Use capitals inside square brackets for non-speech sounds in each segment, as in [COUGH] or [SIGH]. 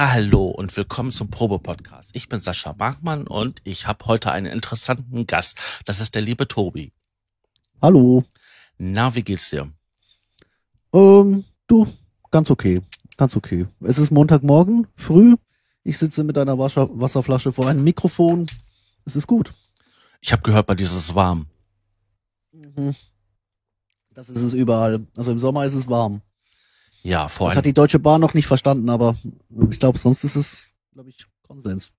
Ja, hallo und willkommen zum Probe-Podcast. Ich bin Sascha Bachmann und ich habe heute einen interessanten Gast. Das ist der liebe Tobi. Hallo. Na, wie geht's dir? Ähm, du, ganz okay. Ganz okay. Es ist Montagmorgen, früh. Ich sitze mit einer Wasser Wasserflasche vor einem Mikrofon. Es ist gut. Ich habe gehört, bei dir ist es warm. Mhm. Das ist es überall. Also im Sommer ist es warm. Ja, vor Das allem. hat die Deutsche Bahn noch nicht verstanden, aber ich glaube, sonst ist es, glaube ich, Konsens.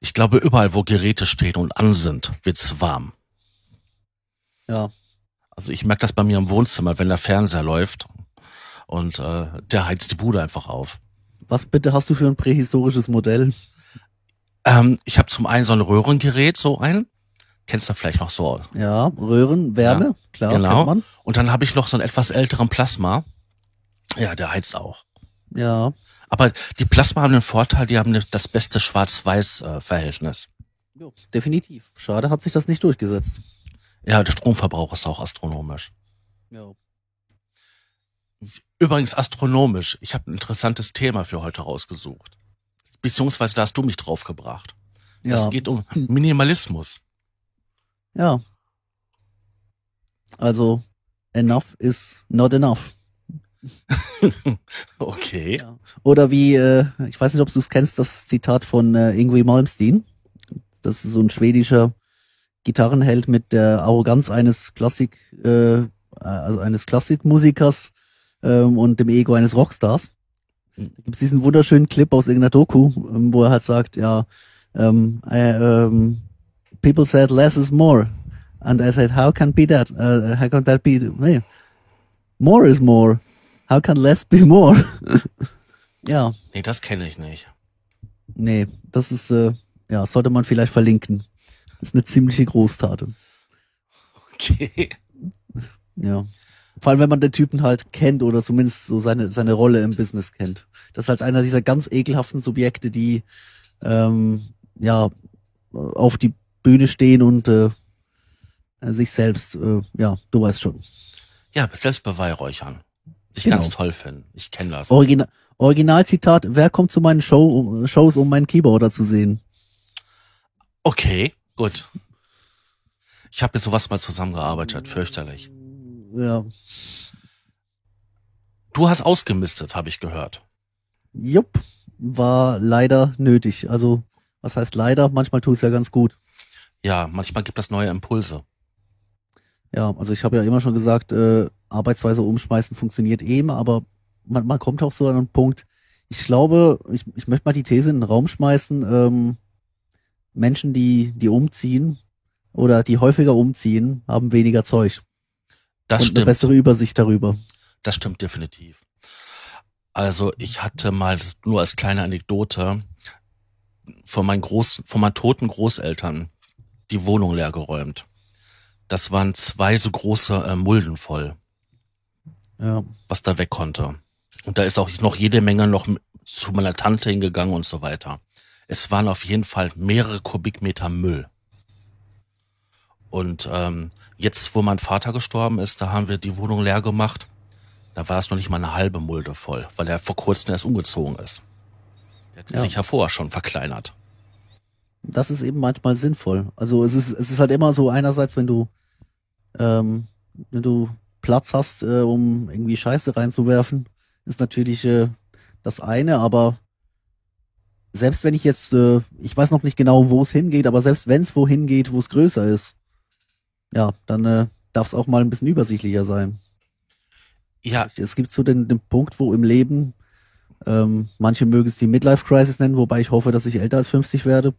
Ich glaube, überall, wo Geräte stehen und an sind, wird's warm. Ja. Also ich merke das bei mir im Wohnzimmer, wenn der Fernseher läuft und äh, der heizt die Bude einfach auf. Was bitte hast du für ein prähistorisches Modell? Ähm, ich habe zum einen so ein Röhrengerät, so ein. Kennst du vielleicht noch so. Ja, Röhren, Wärme, klar, genau. kennt man. Und dann habe ich noch so einen etwas älteren Plasma. Ja, der heizt auch. Ja. Aber die Plasma haben den Vorteil, die haben das beste Schwarz-Weiß-Verhältnis. Jo, definitiv. Schade hat sich das nicht durchgesetzt. Ja, der Stromverbrauch ist auch astronomisch. Ja. Übrigens astronomisch. Ich habe ein interessantes Thema für heute rausgesucht. Beziehungsweise da hast du mich draufgebracht. Ja. Es geht um Minimalismus. Ja. Also, enough is not enough. [LAUGHS] okay. Ja. Oder wie, äh, ich weiß nicht, ob du es kennst, das Zitat von äh, Ingrid Malmsteen. Das ist so ein schwedischer Gitarrenheld mit der Arroganz eines Klassik, äh, also eines Klassikmusikers ähm, und dem Ego eines Rockstars. Da gibt es diesen wunderschönen Clip aus irgendeiner Doku, ähm, wo er halt sagt, ja, ähm, äh, ähm, people said less is more. And I said, how can be that? Uh, how can that be? Nee. More is more. How can less be more? [LAUGHS] ja, Nee, das kenne ich nicht. nee, das ist, äh, ja, sollte man vielleicht verlinken. Das ist eine ziemliche Großtat. Okay. [LAUGHS] Ja. Vor allem, wenn man den Typen halt kennt oder zumindest so seine, seine Rolle im Business kennt. Das ist halt einer dieser ganz ekelhaften Subjekte, die, ähm, ja, auf die Bühne stehen und, äh, sich selbst, äh, ja, du weißt schon. Ja, selbst beweihräuchern. Sich Genau. ganz toll finden. Ich kenne das. Original, Originalzitat, wer kommt zu meinen Show, Shows, um meinen Keyboarder zu sehen? Okay, gut. Ich habe mit sowas mal zusammengearbeitet, fürchterlich. Ja. Du hast ausgemistet, habe ich gehört. Jupp, war leider nötig. Also, was heißt leider? Manchmal tut es ja ganz gut. Ja, manchmal gibt es neue Impulse. Ja, also ich habe ja immer schon gesagt, äh, Arbeitsweise umschmeißen funktioniert eh immer, aber man, man kommt auch so an einen Punkt. Ich glaube, ich, ich möchte mal die These in den Raum schmeißen, ähm, Menschen, die, die umziehen oder die häufiger umziehen, haben weniger Zeug Das und eine stimmt. bessere Übersicht darüber. Das stimmt definitiv. Also ich hatte mal nur als kleine Anekdote von meinen Groß, von meinen toten Großeltern die Wohnung leer geräumt. Das waren zwei so große äh, Mulden voll, Ja, was da weg konnte. Und da ist auch noch jede Menge noch zu meiner Tante hingegangen und so weiter. Es waren auf jeden Fall mehrere Kubikmeter Müll. Und ähm, jetzt, wo mein Vater gestorben ist, da haben wir die Wohnung leer gemacht. Da war es noch nicht mal eine halbe Mulde voll, weil er vor kurzem erst umgezogen ist. Der hat Ja. sich ja vorher schon verkleinert. das ist eben manchmal sinnvoll. Also es ist, es ist halt immer so einerseits, wenn du, ähm, wenn du Platz hast, äh, um irgendwie Scheiße reinzuwerfen, ist natürlich äh, das eine, aber selbst wenn ich jetzt, äh, ich weiß noch nicht genau, wo es hingeht, aber selbst wenn es wohin geht, wo es größer ist, ja, dann äh, darf es auch mal ein bisschen übersichtlicher sein. Ja, Es gibt so den, den Punkt, wo im Leben, ähm, manche mögen es die Midlife-Crisis nennen, wobei ich hoffe, dass ich älter als 50 werde.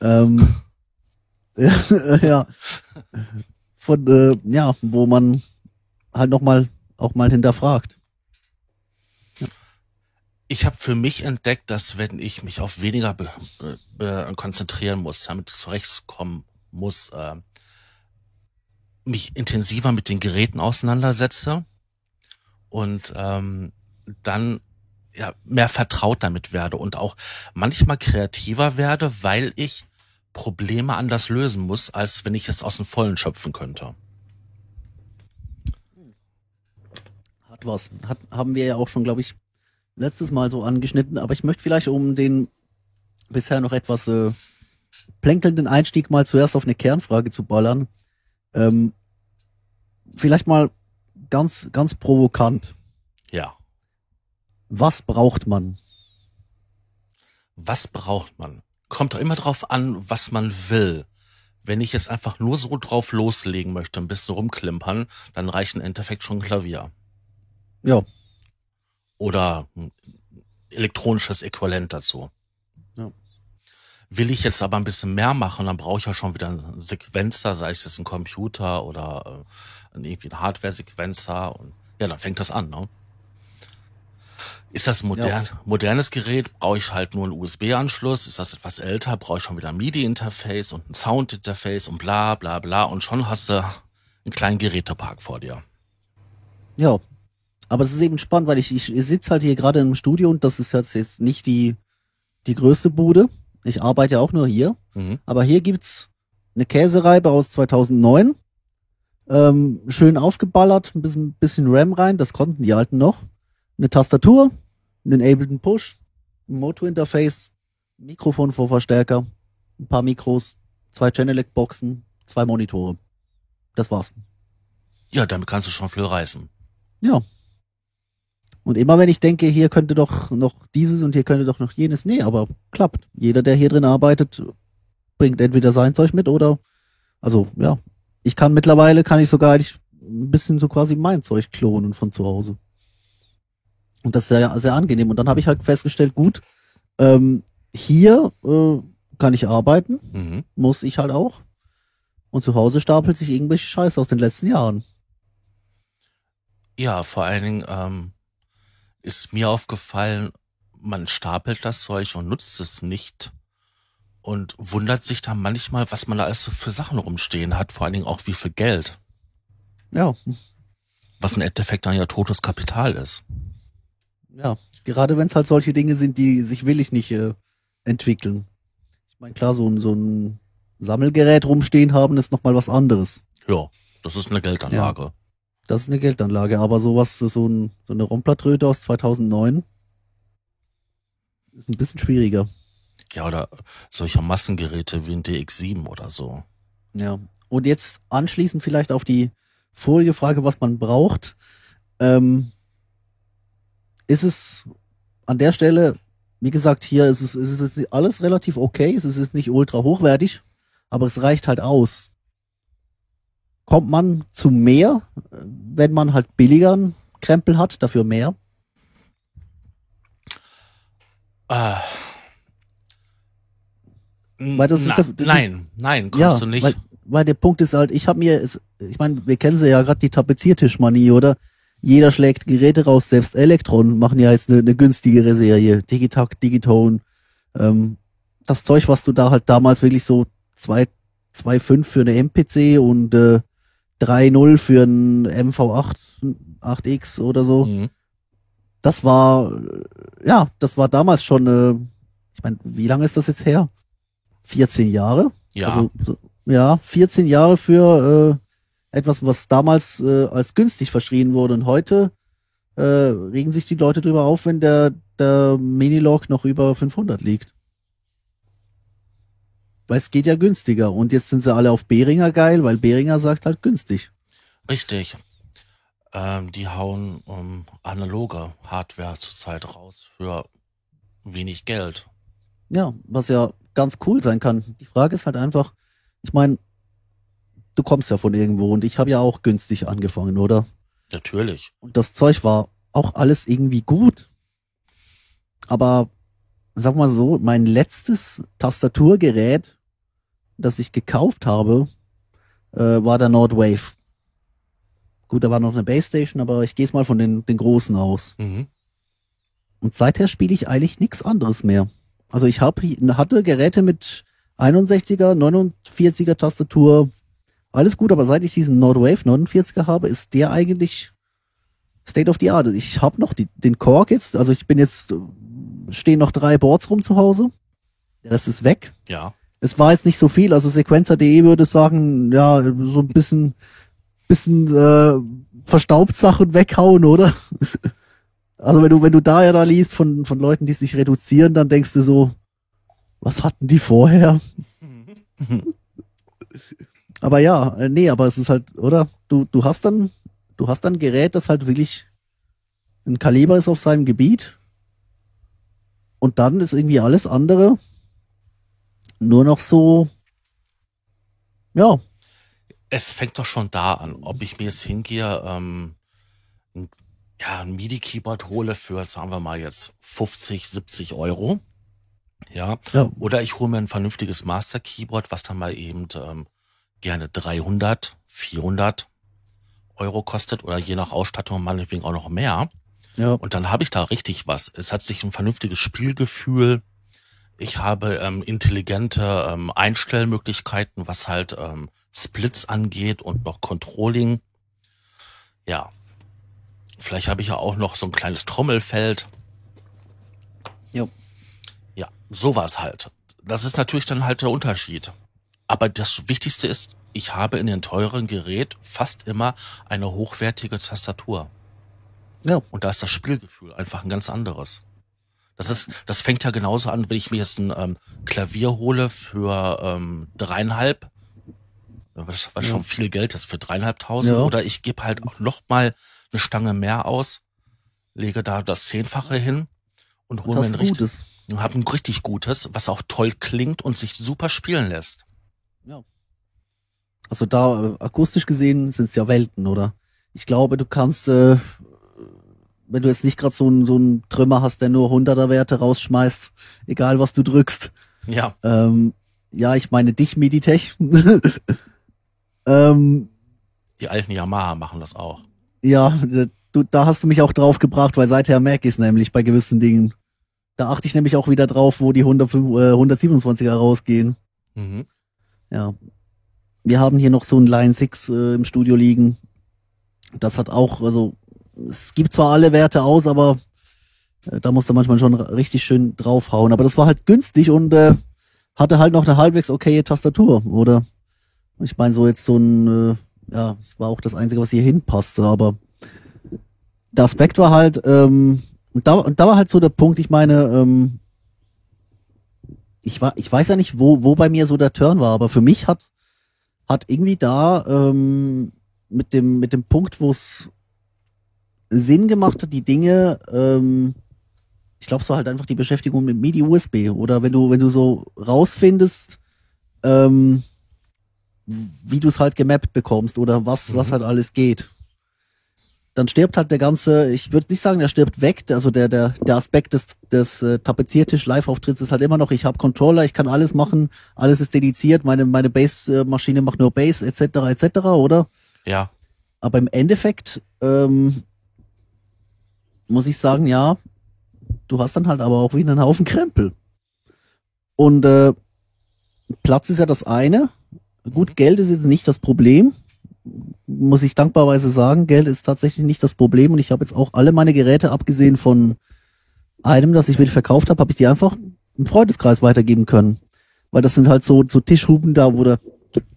Ähm, [LAUGHS] ja, von, äh, ja, wo man halt nochmal auch mal hinterfragt. ich habe für mich entdeckt, dass wenn ich mich auf weniger be be konzentrieren muss, damit zurechtkommen muss, äh, mich intensiver mit den Geräten auseinandersetze und ähm, dann ja, mehr vertraut damit werde und auch manchmal kreativer werde, weil ich Probleme anders lösen muss, als wenn ich es aus dem Vollen schöpfen könnte. Hat was. Hat, haben wir ja auch schon, glaube ich, letztes Mal so angeschnitten, aber ich möchte vielleicht um den bisher noch etwas äh, plänkelnden Einstieg mal zuerst auf eine Kernfrage zu ballern. Ähm, vielleicht mal ganz, ganz provokant. Ja. Was braucht man? Was braucht man? Kommt doch immer drauf an, was man will. Wenn ich jetzt einfach nur so drauf loslegen möchte, ein bisschen rumklimpern, dann reicht im Endeffekt schon ein Klavier. Ja, Oder ein elektronisches Äquivalent dazu. Ja. Will ich jetzt aber ein bisschen mehr machen, dann brauche ich ja schon wieder einen Sequenzer, sei es jetzt ein Computer oder äh, irgendwie ein Hardware-Sequenzer. Und ja, dann fängt das an. Ne? Ist das ein modern, modernes Gerät, brauche ich halt nur einen USB-Anschluss. Ist das etwas älter, brauche ich schon wieder ein MIDI-Interface und ein Sound-Interface und bla bla bla. Und schon hast du einen kleinen Gerätepark vor dir. ja. Aber es ist eben spannend, weil ich, ich, sitze halt hier gerade im Studio und das ist jetzt jetzt nicht die, die größte Bude. Ich arbeite ja auch nur hier. Mhm. Aber hier gibt's eine Käsereibe aus 2009. Ähm, schön aufgeballert, ein bisschen, bisschen RAM rein, das konnten die alten noch. Eine Tastatur, einen Ableton Push, ein Moto-Interface, Mikrofonvorverstärker, ein paar Mikros, zwei Channel-Boxen, zwei Monitore. Das war's. Ja, damit kannst du schon viel reißen. Ja. Und immer wenn ich denke, hier könnte doch noch dieses und hier könnte doch noch jenes, nee, aber klappt. Jeder, der hier drin arbeitet, bringt entweder sein Zeug mit oder, also, ja. Ich kann mittlerweile, kann ich sogar eigentlich ein bisschen so quasi mein Zeug klonen von zu Hause. Und das ist sehr, sehr angenehm. Und dann habe ich halt festgestellt, gut, ähm, hier äh, kann ich arbeiten, Mhm. muss ich halt auch. Und zu Hause stapelt sich irgendwelche Scheiße aus den letzten Jahren. Ja, vor allen Dingen ähm, ist mir aufgefallen, man stapelt das Zeug und nutzt es nicht und wundert sich dann manchmal, was man da alles so für Sachen rumstehen hat, vor allen Dingen auch wie viel Geld, Ja, was im Endeffekt dann ja totes Kapital ist. Ja, gerade wenn es halt solche Dinge sind, die sich willig nicht äh, entwickeln. Ich meine, klar, so ein, so ein Sammelgerät rumstehen haben, ist nochmal was anderes. Ja, das ist eine Geldanlage. Das ist eine Geldanlage, aber sowas, so, ein, so eine Romplertröte aus 2009 ist ein bisschen schwieriger. Ja, oder solche Massengeräte wie ein DX7 oder so. Ja. Und jetzt anschließend vielleicht auf die vorige Frage, was man braucht. Ähm, ist es an der Stelle, wie gesagt, hier ist es, ist es alles relativ okay. Es ist nicht ultra hochwertig, aber es reicht halt aus. Kommt man zu mehr, wenn man halt billigeren Krempel hat, dafür mehr? Äh, Weil das ist na, der- die- nein, nein, kommst ja, du nicht. Weil, weil der Punkt ist halt, ich habe mir, ich meine, wir kennen sie ja gerade die Tapeziertischmanie, oder? Jeder schlägt Geräte raus, selbst Elektron machen ja jetzt eine, eine günstigere Serie, Digitac, Digitone. Ähm, das Zeug, was du da halt damals wirklich so 2 2,5 für eine MPC und äh, 3,0 für ein MV8 8X oder so. Mhm. Das war, äh, ja, das war damals schon, äh, ich meine, wie lange ist das jetzt her? 14 Jahre? Ja, Also, so- ja, 14 Jahre für äh, etwas, was damals äh, als günstig verschrien wurde. Und heute äh, regen sich die Leute drüber auf, wenn der, der Minilog noch über 500 liegt. Weil es geht ja günstiger. Und jetzt sind sie alle auf Behringer geil, weil Behringer sagt halt günstig. richtig. Ähm, die hauen ähm, analoge Hardware zurzeit raus für wenig Geld. Ja, was ja ganz cool sein kann. Die Frage ist halt einfach, ich meine, du kommst ja von irgendwo und ich habe ja auch günstig angefangen, oder? Natürlich. Und das Zeug war auch alles irgendwie gut. Aber sag mal so, mein letztes Tastaturgerät, das ich gekauft habe, äh, war der Nordwave. Gut, da war noch eine Basstation, aber ich gehe jetzt mal von den, den großen aus. Mhm. Und seither spiele ich eigentlich nichts anderes mehr. Also ich hab, hatte Geräte mit 61er, 49er Tastatur, alles gut, aber seit ich diesen Nordwave 49er habe, ist der eigentlich State of the Art. Ich habe noch die, den Korg jetzt, also ich bin jetzt, stehen noch drei Boards rum zu Hause. Der Rest ist weg. Ja. Es war jetzt nicht so viel, also Sequencer.de würde sagen, ja, so ein bisschen, bisschen äh, verstaubt Sachen weghauen, oder? [LAUGHS] Also wenn du, wenn du da ja da liest von, von Leuten, die sich reduzieren, dann denkst du so, was hatten die vorher? [LAUGHS] [LAUGHS] aber ja, äh, nee, aber es ist halt, oder? Du, du hast dann, du hast dann ein Gerät, das halt wirklich ein Kaliber ist auf seinem Gebiet. Und dann ist irgendwie alles andere nur noch so, ja. Es fängt doch schon da an, ob ich mir jetzt hingehe, ähm, ein, ja, ein MIDI-Keyboard hole für, sagen wir mal jetzt 50, 70 Euro. Ja. ja. Oder ich hole mir ein vernünftiges Master-Keyboard, was dann mal eben ähm, gerne 300, 400 Euro kostet oder je nach Ausstattung meinetwegen auch noch mehr. Ja. Und dann habe ich da richtig was. Es hat sich ein vernünftiges Spielgefühl. Ich habe ähm, intelligente ähm, Einstellmöglichkeiten, was halt ähm, Splits angeht und noch Controlling. Ja. Vielleicht habe ich ja auch noch so ein kleines Trommelfeld. Ja. Ja, sowas halt. Das ist natürlich dann halt der Unterschied. Aber das Wichtigste ist, ich habe in den teuren Gerät fast immer eine hochwertige Tastatur. Ja. Und da ist das Spielgefühl einfach ein ganz anderes. Das ist, das fängt ja genauso an, wenn ich mir jetzt ein ähm, Klavier hole für ähm, dreieinhalb, was, was ja. schon viel Geld ist für dreieinhalbtausend, ja. oder ich gebe halt auch noch mal eine Stange mehr aus, lege da das Zehnfache hin und hole mir ein richtig, hab ein richtig gutes, was auch toll klingt und sich super spielen lässt. Ja. Also da äh, akustisch gesehen sind es ja Welten, oder? Ich glaube, du kannst äh, wenn du jetzt nicht gerade so einen so einen Trümmer hast, der nur 100er Werte rausschmeißt, egal was du drückst. Ja. Ähm, ja, ich meine dich, Meditech. [LAUGHS] ähm, Die alten Yamaha machen das auch. Ja, du, da hast du mich auch drauf gebracht, weil seither merke ich es nämlich bei gewissen Dingen. Da achte ich nämlich auch wieder drauf, wo die 105, äh, 127er rausgehen. Mhm. Ja. Wir haben hier noch so ein Line 6 äh, im Studio liegen. Das hat auch, also es gibt zwar alle Werte aus, aber äh, da musste manchmal schon richtig schön draufhauen. Aber das war halt günstig und äh, hatte halt noch eine halbwegs okaye Tastatur, oder? Ich meine, so jetzt so ein, äh, ja, es war auch das Einzige, was hier hinpasste, aber der Aspekt war halt, ähm, und da, und da war halt so der Punkt, ich meine, ähm, ich war, ich weiß ja nicht, wo, wo bei mir so der Turn war, aber für mich hat, hat irgendwie da ähm, mit dem, mit dem Punkt, wo es Sinn gemacht hat, die Dinge, ähm, ich glaube, es war halt einfach die Beschäftigung mit MIDI-USB. Oder wenn du, wenn du so rausfindest, ähm, wie du es halt gemappt bekommst oder was, mhm. was halt alles geht. Dann stirbt halt der ganze, ich würde nicht sagen, der stirbt weg, also der, der, der Aspekt des, des äh, Tapeziertisch-Live-Auftritts ist halt immer noch, ich habe Controller, ich kann alles machen, alles ist dediziert, meine, meine Bass-Maschine macht nur Bass, etc., etc., oder? Ja. Aber im Endeffekt ähm, muss ich sagen, ja, du hast dann halt aber auch wieder einen Haufen Krempel. Und äh, Platz ist ja das eine. Gut, mhm. Geld ist jetzt nicht das Problem. Muss ich dankbarweise sagen, Geld ist tatsächlich nicht das Problem. Und ich habe jetzt auch alle meine Geräte, abgesehen von einem, das ich wieder verkauft habe, habe ich die einfach im Freundeskreis weitergeben können. Weil das sind halt so, so Tischhuben da, wo da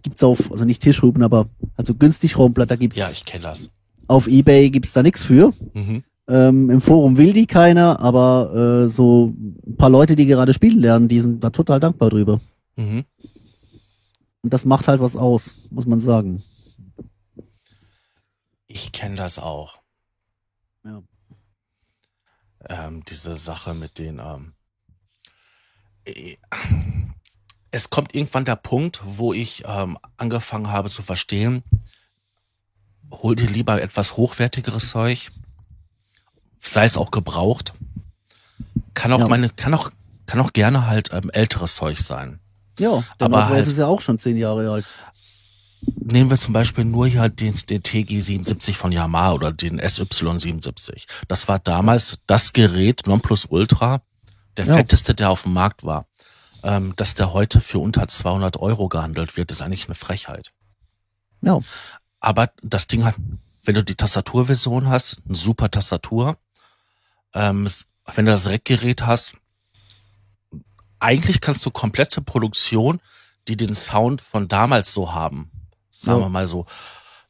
gibt's auf, also nicht Tischhuben, aber also günstig Rumpler, gibt's. Ja, ich kenne das. Auf Ebay gibt's da nichts für. Mhm. Ähm, Im Forum will die keiner, aber äh, so ein paar Leute, die gerade spielen lernen, die sind da total dankbar drüber. Mhm. Und das macht halt was aus, muss man sagen. Ich kenne das auch. Ja. Ähm, diese Sache mit den. Ähm, äh, es kommt irgendwann der Punkt, wo ich ähm, angefangen habe zu verstehen, hol dir lieber etwas hochwertigeres Zeug sei es auch gebraucht. Kann auch ja. meine, kann auch, kann auch gerne halt ähm, älteres Zeug sein. Ja, aber halt, ist ja auch schon zehn Jahre alt. Nehmen wir zum Beispiel nur hier den, den TG77 von Yamaha oder den SY77. Das war damals das Gerät Nonplusultra, der ja. fetteste, der auf dem Markt war. Ähm, dass der heute für unter 200 Euro gehandelt wird, ist eigentlich eine Frechheit. Ja. Aber das Ding hat, wenn du die Tastaturversion hast, eine super Tastatur, ähm, wenn du das Rackgerät hast, eigentlich kannst du komplette Produktion, die den Sound von damals so haben, sagen ja. wir mal so,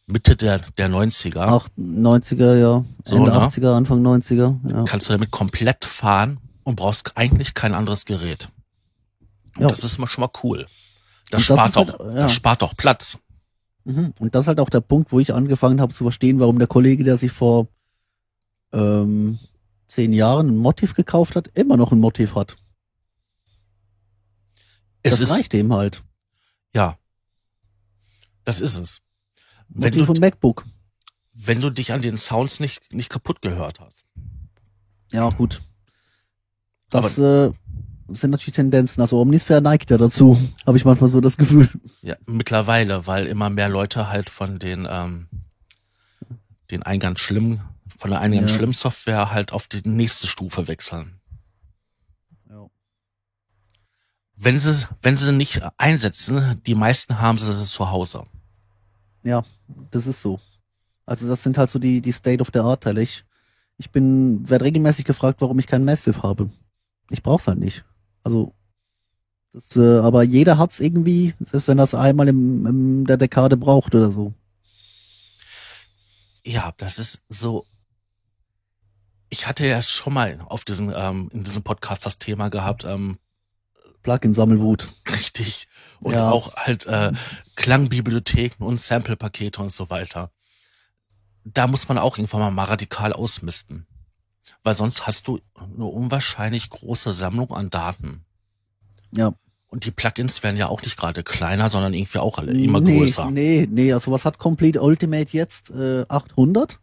Mitte der, der 90er. Ach, 90er, ja. So, Ende ne? 80er, Anfang 90er. Ja. Kannst du damit komplett fahren und brauchst eigentlich kein anderes Gerät. Ja. das ist schon mal cool. Das Und das spart halt, auch, ja. das spart auch Platz. Mhm. Und das ist halt auch der Punkt, wo ich angefangen habe zu verstehen, warum der Kollege, der sich vor ähm, zehn Jahren ein Motiv gekauft hat, immer noch ein Motiv hat. Es das ist, reicht ihm halt. ja. Das ist es. Wenn Motiv du, und MacBook. wenn du dich an den Sounds nicht, nicht kaputt gehört hast. Ja, gut. Das äh, sind natürlich Tendenzen. Also Omnisphere neigt ja dazu, [LAUGHS] habe ich manchmal so das Gefühl. Ja, mittlerweile, weil immer mehr Leute halt von den, ähm, den Eingang schlimm, von der Eingang Ja. schlimm Software halt auf die nächste Stufe wechseln. Ja. Wenn sie, wenn sie nicht einsetzen, die meisten haben sie zu Hause. Ja, das ist so. Also das sind halt so die, die State of the Art Teile. Ich, ich bin, werde regelmäßig gefragt, warum ich kein Massive habe. Ich brauch's halt nicht. Also, das, äh, aber jeder hat's irgendwie, selbst wenn das einmal im, im der Dekade braucht oder so. Ja, das ist so. Ich hatte ja schon mal auf diesem, ähm, in diesem Podcast das Thema gehabt, ähm, Plugin-Sammelwut. richtig. Und Ja. auch halt äh, Klangbibliotheken und Sample-Pakete und so weiter. Da muss man auch irgendwann mal, mal radikal ausmisten. Weil sonst hast du eine unwahrscheinlich große Sammlung an Daten. Ja. Und die Plugins werden ja auch nicht gerade kleiner, sondern irgendwie auch alle immer nee, größer. Nee, nee, also was hat Complete Ultimate jetzt? Äh, 800?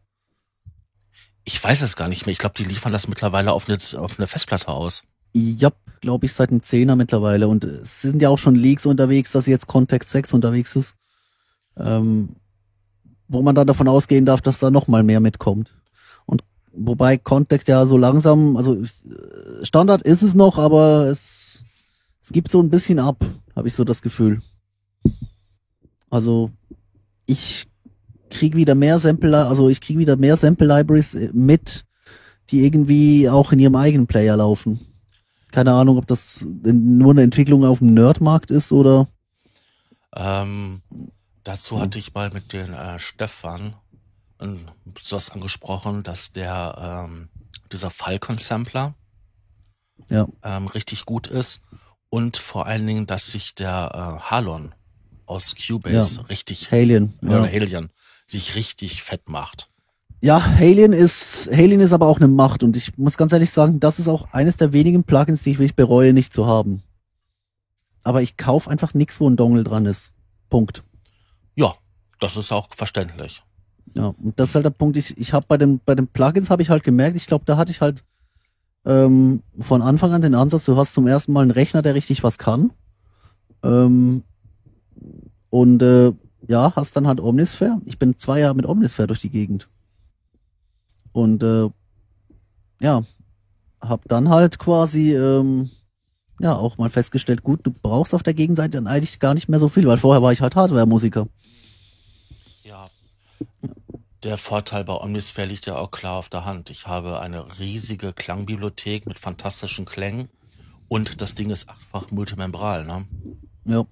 Ich weiß es gar nicht mehr. Ich glaube, die liefern das mittlerweile auf eine, auf eine Festplatte aus. Ja, glaube ich, seit einem Zehner mittlerweile. Und es sind ja auch schon Leaks unterwegs, dass jetzt Context 6 unterwegs ist. Ähm, wo man dann davon ausgehen darf, dass da noch mal mehr mitkommt. Und wobei Context ja so langsam, also äh, Standard ist es noch, aber es, es gibt so ein bisschen ab, habe ich so das Gefühl. Also ich krieg wieder mehr Sample, also ich krieg wieder mehr Sample Libraries äh, mit, die irgendwie auch in ihrem eigenen Player laufen. Keine Ahnung, ob das nur eine Entwicklung auf dem Nerdmarkt ist oder Ähm, dazu hatte ich mal mit den äh, Stefan ähm, sowas angesprochen, dass der ähm, dieser Falcon-Sampler Ja. ähm, richtig gut ist und vor allen Dingen, dass sich der äh, Halon aus Cubase richtig Alien. Ja. Halion sich richtig fett macht. Ja, Alien ist, Alien ist aber auch eine Macht und ich muss ganz ehrlich sagen, das ist auch eines der wenigen Plugins, die ich wirklich bereue, nicht zu haben. Aber ich kauf einfach nichts, wo ein Dongle dran ist. Punkt. Ja, das ist auch verständlich. Ja, und das ist halt der Punkt. Ich, ich habe bei den, bei den Plugins habe ich halt gemerkt, ich glaube, da hatte ich halt ähm, von Anfang an den Ansatz, du hast zum ersten Mal einen Rechner, der richtig was kann. Ähm, und äh, ja, hast dann halt Omnisphere. Ich bin zwei Jahre mit Omnisphere durch die Gegend. Und äh, ja, hab dann halt quasi ähm, ja auch mal festgestellt, gut, du brauchst auf der Gegenseite dann eigentlich gar nicht mehr so viel, weil vorher war ich halt Hardware-Musiker. Ja. Der Vorteil bei Omnisphere liegt ja auch klar auf der Hand. Ich habe eine riesige Klangbibliothek mit fantastischen Klängen und das Ding ist achtfach multimembral. Ne? Ja.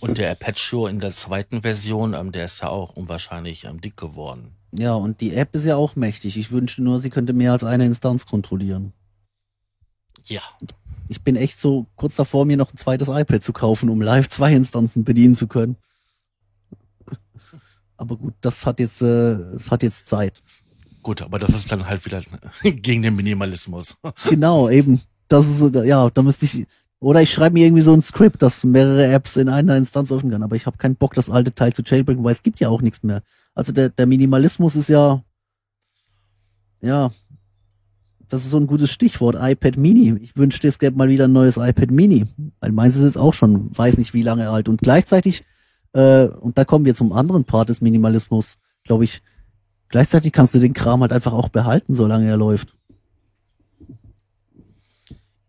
Und der Apache in der zweiten Version, ähm, der ist ja auch unwahrscheinlich ähm, dick geworden. Ja, und die App ist ja auch mächtig. Ich wünschte nur, sie könnte mehr als eine Instanz kontrollieren. Ja. Ich bin echt so kurz davor, mir noch ein zweites iPad zu kaufen, um live zwei Instanzen bedienen zu können. [LAUGHS] Aber gut, das hat jetzt, äh, das hat jetzt Zeit. Gut, aber das ist dann halt wieder [LAUGHS] gegen den Minimalismus. Genau, eben. Das ist so, ja, da müsste ich, oder ich schreibe mir irgendwie so ein Skript, das mehrere Apps in einer Instanz öffnen kann. Aber ich habe keinen Bock, das alte Teil zu jailbreaken, weil es gibt ja auch nichts mehr. Also der, der Minimalismus ist ja, ja, das ist so ein gutes Stichwort, iPad Mini. Ich wünschte, es gäbe mal wieder ein neues iPad Mini. Weil meins ist jetzt auch schon, weiß nicht wie lange alt. Und gleichzeitig, äh, und da kommen wir zum anderen Part des Minimalismus, glaube ich, gleichzeitig kannst du den Kram halt einfach auch behalten, solange er läuft.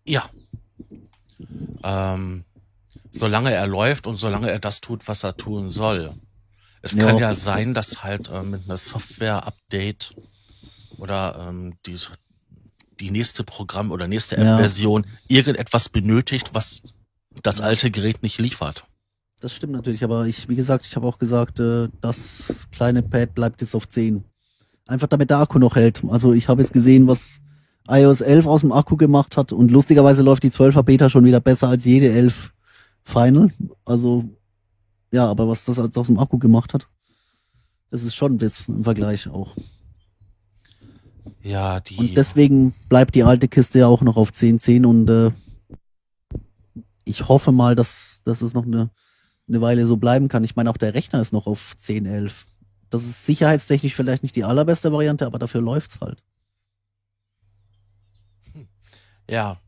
Ja. Ähm, solange er läuft und solange er das tut, was er tun soll. Es Ja. kann ja sein, dass halt ähm, mit einer Software-Update oder ähm, die, die nächste Programm oder nächste Ja. App-Version irgendetwas benötigt, was das alte Gerät nicht liefert. Das stimmt natürlich, aber ich, wie gesagt, ich habe auch gesagt, äh, das kleine Pad bleibt jetzt auf 10. Einfach damit der Akku noch hält. Also ich habe jetzt gesehen, was iOS 11 aus dem Akku gemacht hat und lustigerweise läuft die 12er Beta schon wieder besser als jede 11 Final. Also ja, aber was das als aus dem Akku gemacht hat, das ist schon ein Witz im Vergleich auch. Ja, die. Und deswegen bleibt die alte Kiste ja auch noch auf 10.10 und äh, ich hoffe mal, dass, dass es noch eine, eine Weile so bleiben kann. Ich meine, auch der Rechner ist noch auf 10.11. Das ist sicherheitstechnisch vielleicht nicht die allerbeste Variante, aber dafür läuft's halt. Ja.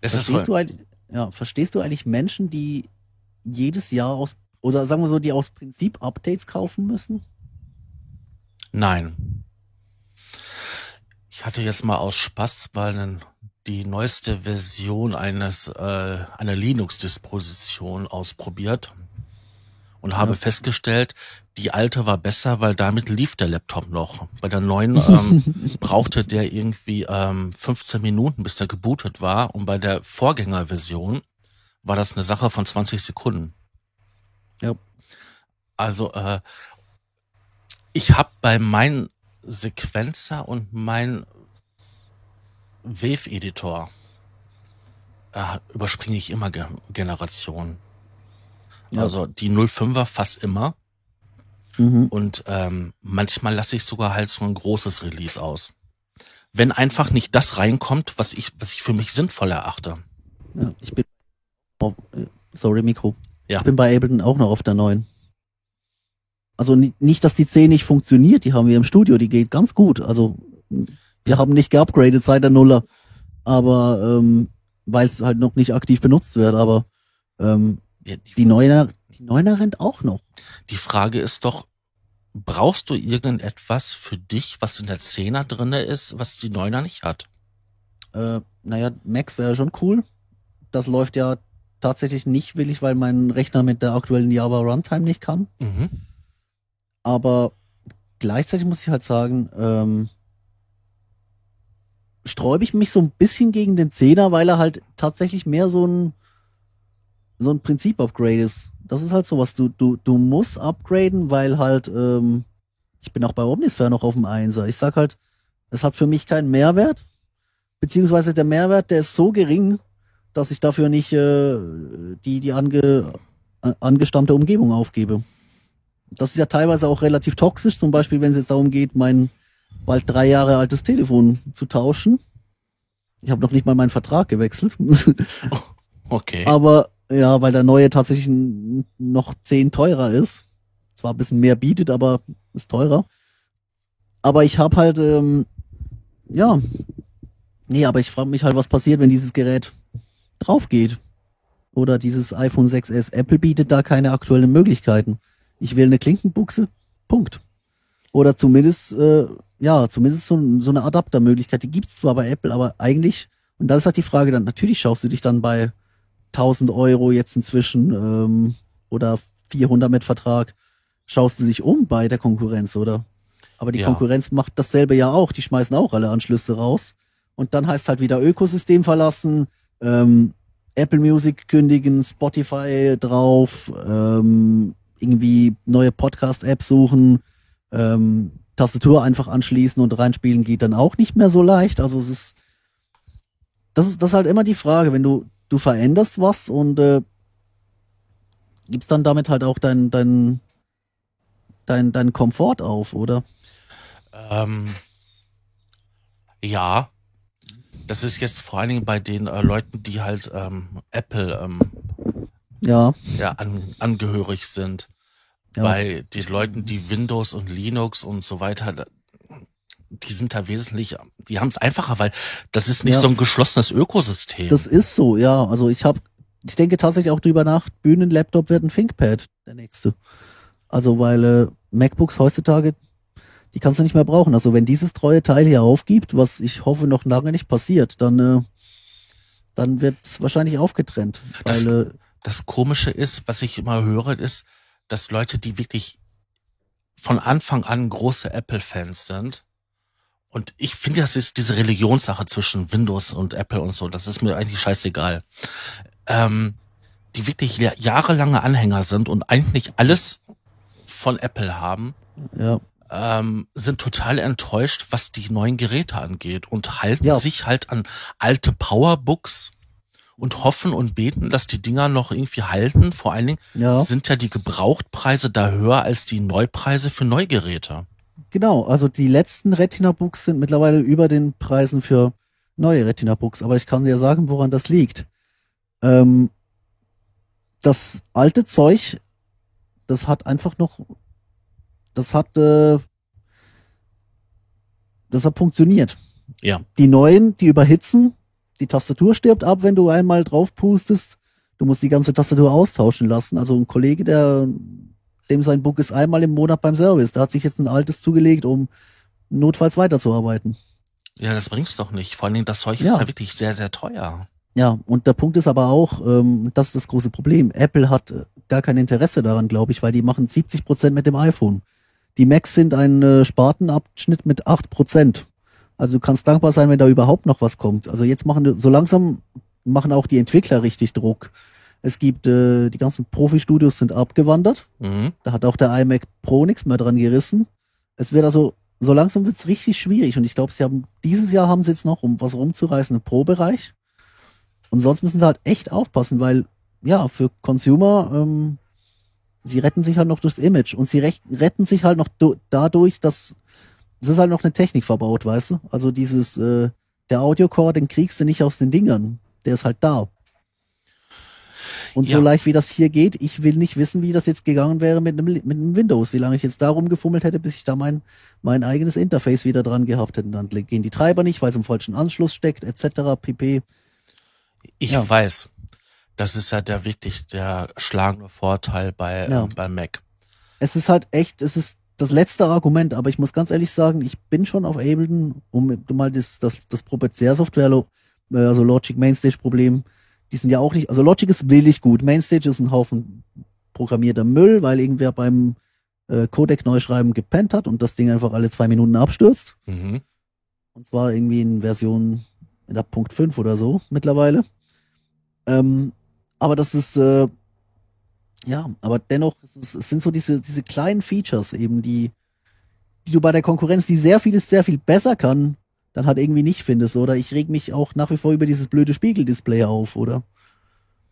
Es verstehst, du eigentlich, ja, verstehst du eigentlich Menschen, die jedes Jahr aus, oder sagen wir so, die aus Prinzip Updates kaufen müssen? Nein. Ich hatte jetzt mal aus Spaß mal die neueste Version eines äh, einer Linux-Disposition ausprobiert und habe ja. festgestellt, die alte war besser, weil damit lief der Laptop noch. Bei der neuen [LAUGHS] ähm, brauchte der irgendwie ähm, 15 Minuten, bis der gebootet war. Und bei der Vorgängerversion war das eine Sache von 20 Sekunden. Ja. Also äh, ich habe bei meinem Sequencer und mein Wave-Editor äh, überspringe ich immer Ge Generationen. Ja. Also die 05er fast immer. Mhm. Und ähm, manchmal lasse ich sogar halt so ein großes Release aus. Wenn einfach nicht das reinkommt, was ich, was ich für mich sinnvoll erachte. Ja, ich bin. Oh, sorry, Mikro. Ja. Ich bin bei Ableton auch noch auf der neuen. Also nicht, dass die 10 nicht funktioniert, die haben wir im Studio, die geht ganz gut. Also wir haben nicht geupgradet seit der Nuller, aber ähm, weil es halt noch nicht aktiv benutzt wird, aber ähm, ja, die, die Neuner, die Neuner rennt auch noch. Die Frage ist doch, brauchst du irgendetwas für dich, was in der Zehner drinne ist, was die Neuner nicht hat? Äh, naja, Max wäre schon cool. Das läuft ja tatsächlich nicht willig, weil mein Rechner mit der aktuellen Java Runtime nicht kann. Mhm. Aber gleichzeitig muss ich halt sagen, ähm, sträube ich mich so ein bisschen gegen den Zehner, weil er halt tatsächlich mehr so ein so ein Prinzip-Upgrade ist. Das ist halt sowas, du, du, du musst upgraden, weil halt, ähm, ich bin auch bei Omnisphere noch auf dem Einser. Ich sag halt, es hat für mich keinen Mehrwert, beziehungsweise der Mehrwert, der ist so gering, dass ich dafür nicht äh, die, die ange, äh, angestammte Umgebung aufgebe. Das ist ja teilweise auch relativ toxisch, zum Beispiel, wenn es jetzt darum geht, mein bald drei Jahre altes Telefon zu tauschen. Ich habe noch nicht mal meinen Vertrag gewechselt. [LAUGHS] okay. Aber ja, weil der neue tatsächlich noch zehn teurer ist. Zwar ein bisschen mehr bietet, aber ist teurer. Aber ich habe halt, ähm, ja, nee, aber ich frage mich halt, was passiert, wenn dieses Gerät drauf geht. Oder dieses iPhone 6s. Apple bietet da keine aktuellen Möglichkeiten. Ich will eine Klinkenbuchse, Punkt. Oder zumindest, äh, ja, zumindest so, so eine Adaptermöglichkeit. Die gibt's zwar bei Apple, aber eigentlich, und da ist halt die Frage dann, natürlich schaust du dich dann bei 1000 Euro jetzt inzwischen ähm, oder 400 mit Vertrag, schaust du sich um bei der Konkurrenz, oder? Aber die ja. Konkurrenz macht dasselbe ja auch. Die schmeißen auch alle Anschlüsse raus. Und dann heißt halt wieder Ökosystem verlassen, ähm, Apple Music kündigen, Spotify drauf, ähm, irgendwie neue Podcast-Apps suchen, ähm, Tastatur einfach anschließen und reinspielen geht dann auch nicht mehr so leicht. Also es ist, das ist, das ist halt immer die Frage, wenn du du veränderst was und äh, gibst dann damit halt auch dein, dein, dein, dein Komfort auf, oder? Ähm, ja. Das ist jetzt vor allen Dingen bei den äh, Leuten, die halt ähm, Apple ähm, ja. Ja, an, angehörig sind. Ja. Bei den Leuten, die Windows und Linux und so weiter, die sind da wesentlich, die haben es einfacher, weil das ist nicht ja. so ein geschlossenes Ökosystem. Das ist so, ja. Also ich habe, ich denke tatsächlich auch drüber nach, Bühnenlaptop wird ein ThinkPad, der nächste. Also weil äh, MacBooks heutzutage, die kannst du nicht mehr brauchen. Also wenn dieses treue Teil hier aufgibt, was ich hoffe noch lange nicht passiert, dann, äh, dann wird wahrscheinlich aufgetrennt. Das, weil, äh, das Komische ist, was ich immer höre, ist, dass Leute, die wirklich von Anfang an große Apple-Fans sind, und ich finde, das ist diese Religionssache zwischen Windows und Apple und so, das ist mir eigentlich scheißegal. Ähm, die wirklich jahrelange Anhänger sind und eigentlich alles von Apple haben, Ja. ähm, sind total enttäuscht, was die neuen Geräte angeht und halten Ja. sich halt an alte Powerbooks und hoffen und beten, dass die Dinger noch irgendwie halten. Vor allen Dingen Ja. sind ja die Gebrauchtpreise da höher als die Neupreise für Neugeräte. Genau, also die letzten Retina-Books sind mittlerweile über den Preisen für neue Retina-Books, aber ich kann dir sagen, woran das liegt. Ähm, das alte Zeug, das hat einfach noch, das hat, äh, das hat funktioniert. Ja. Die neuen, die überhitzen, die Tastatur stirbt ab, wenn du einmal drauf pustest. Du musst die ganze Tastatur austauschen lassen. Also ein Kollege, der dem sein Book ist einmal im Monat beim Service. Der hat sich jetzt ein altes zugelegt, um notfalls weiterzuarbeiten. Ja, das bringt's doch nicht. Vor allen Dingen, das Zeug Ja. ist ja wirklich sehr, sehr teuer. Ja, und der Punkt ist aber auch, ähm, das ist das große Problem. Apple hat äh, gar kein Interesse daran, glaube ich, weil die machen 70 Prozent mit dem iPhone. Die Macs sind ein äh, Spartenabschnitt mit 8 Prozent. Also du kannst dankbar sein, wenn da überhaupt noch was kommt. Also jetzt machen so langsam machen auch die Entwickler richtig Druck. Es gibt äh, die ganzen Profi-Studios sind abgewandert. Mhm. Da hat auch der iMac Pro nichts mehr dran gerissen. Es wird also, so langsam wird's richtig schwierig. Und ich glaube, sie haben, dieses Jahr haben sie jetzt noch, um was rumzureißen, im Pro-Bereich. Und sonst müssen sie halt echt aufpassen, weil, ja, für Consumer, ähm, sie retten sich halt noch durchs Image. Und sie retten sich halt noch dadurch, dass es ist halt noch eine Technik verbaut, weißt du? Also dieses, äh, der Audiocore, den kriegst du nicht aus den Dingern. Der ist halt da. Und Ja. so leicht wie das hier geht, ich will nicht wissen, wie das jetzt gegangen wäre mit einem, mit einem Windows, wie lange ich jetzt da rumgefummelt hätte, bis ich da mein, mein eigenes Interface wieder dran gehabt hätte. Dann gehen die Treiber nicht, weil es im falschen Anschluss steckt, etc. pp. Ich Ja. weiß. Das ist ja der wirklich der schlagende Vorteil bei, Ja. äh, bei Mac. Es ist halt echt, es ist das letzte Argument, aber ich muss ganz ehrlich sagen, ich bin schon auf Ableton, um mal das, das, das Proprietärsoftware, lo- äh, also Logic Mainstage Problem, die sind ja auch nicht, also Logic ist willig gut, Mainstage ist ein Haufen programmierter Müll, weil irgendwer beim äh, Codec Neuschreiben gepennt hat und das Ding einfach alle zwei Minuten abstürzt. Mhm. Und zwar irgendwie in Version in der Punkt 5 oder so mittlerweile. Ähm, aber das ist, äh, ja, aber dennoch, es, es sind so diese, diese kleinen Features eben, die, die du bei der Konkurrenz, die sehr vieles sehr viel besser kann, dann halt irgendwie nicht findest. Oder ich reg mich auch nach wie vor über dieses blöde Spiegeldisplay auf, oder?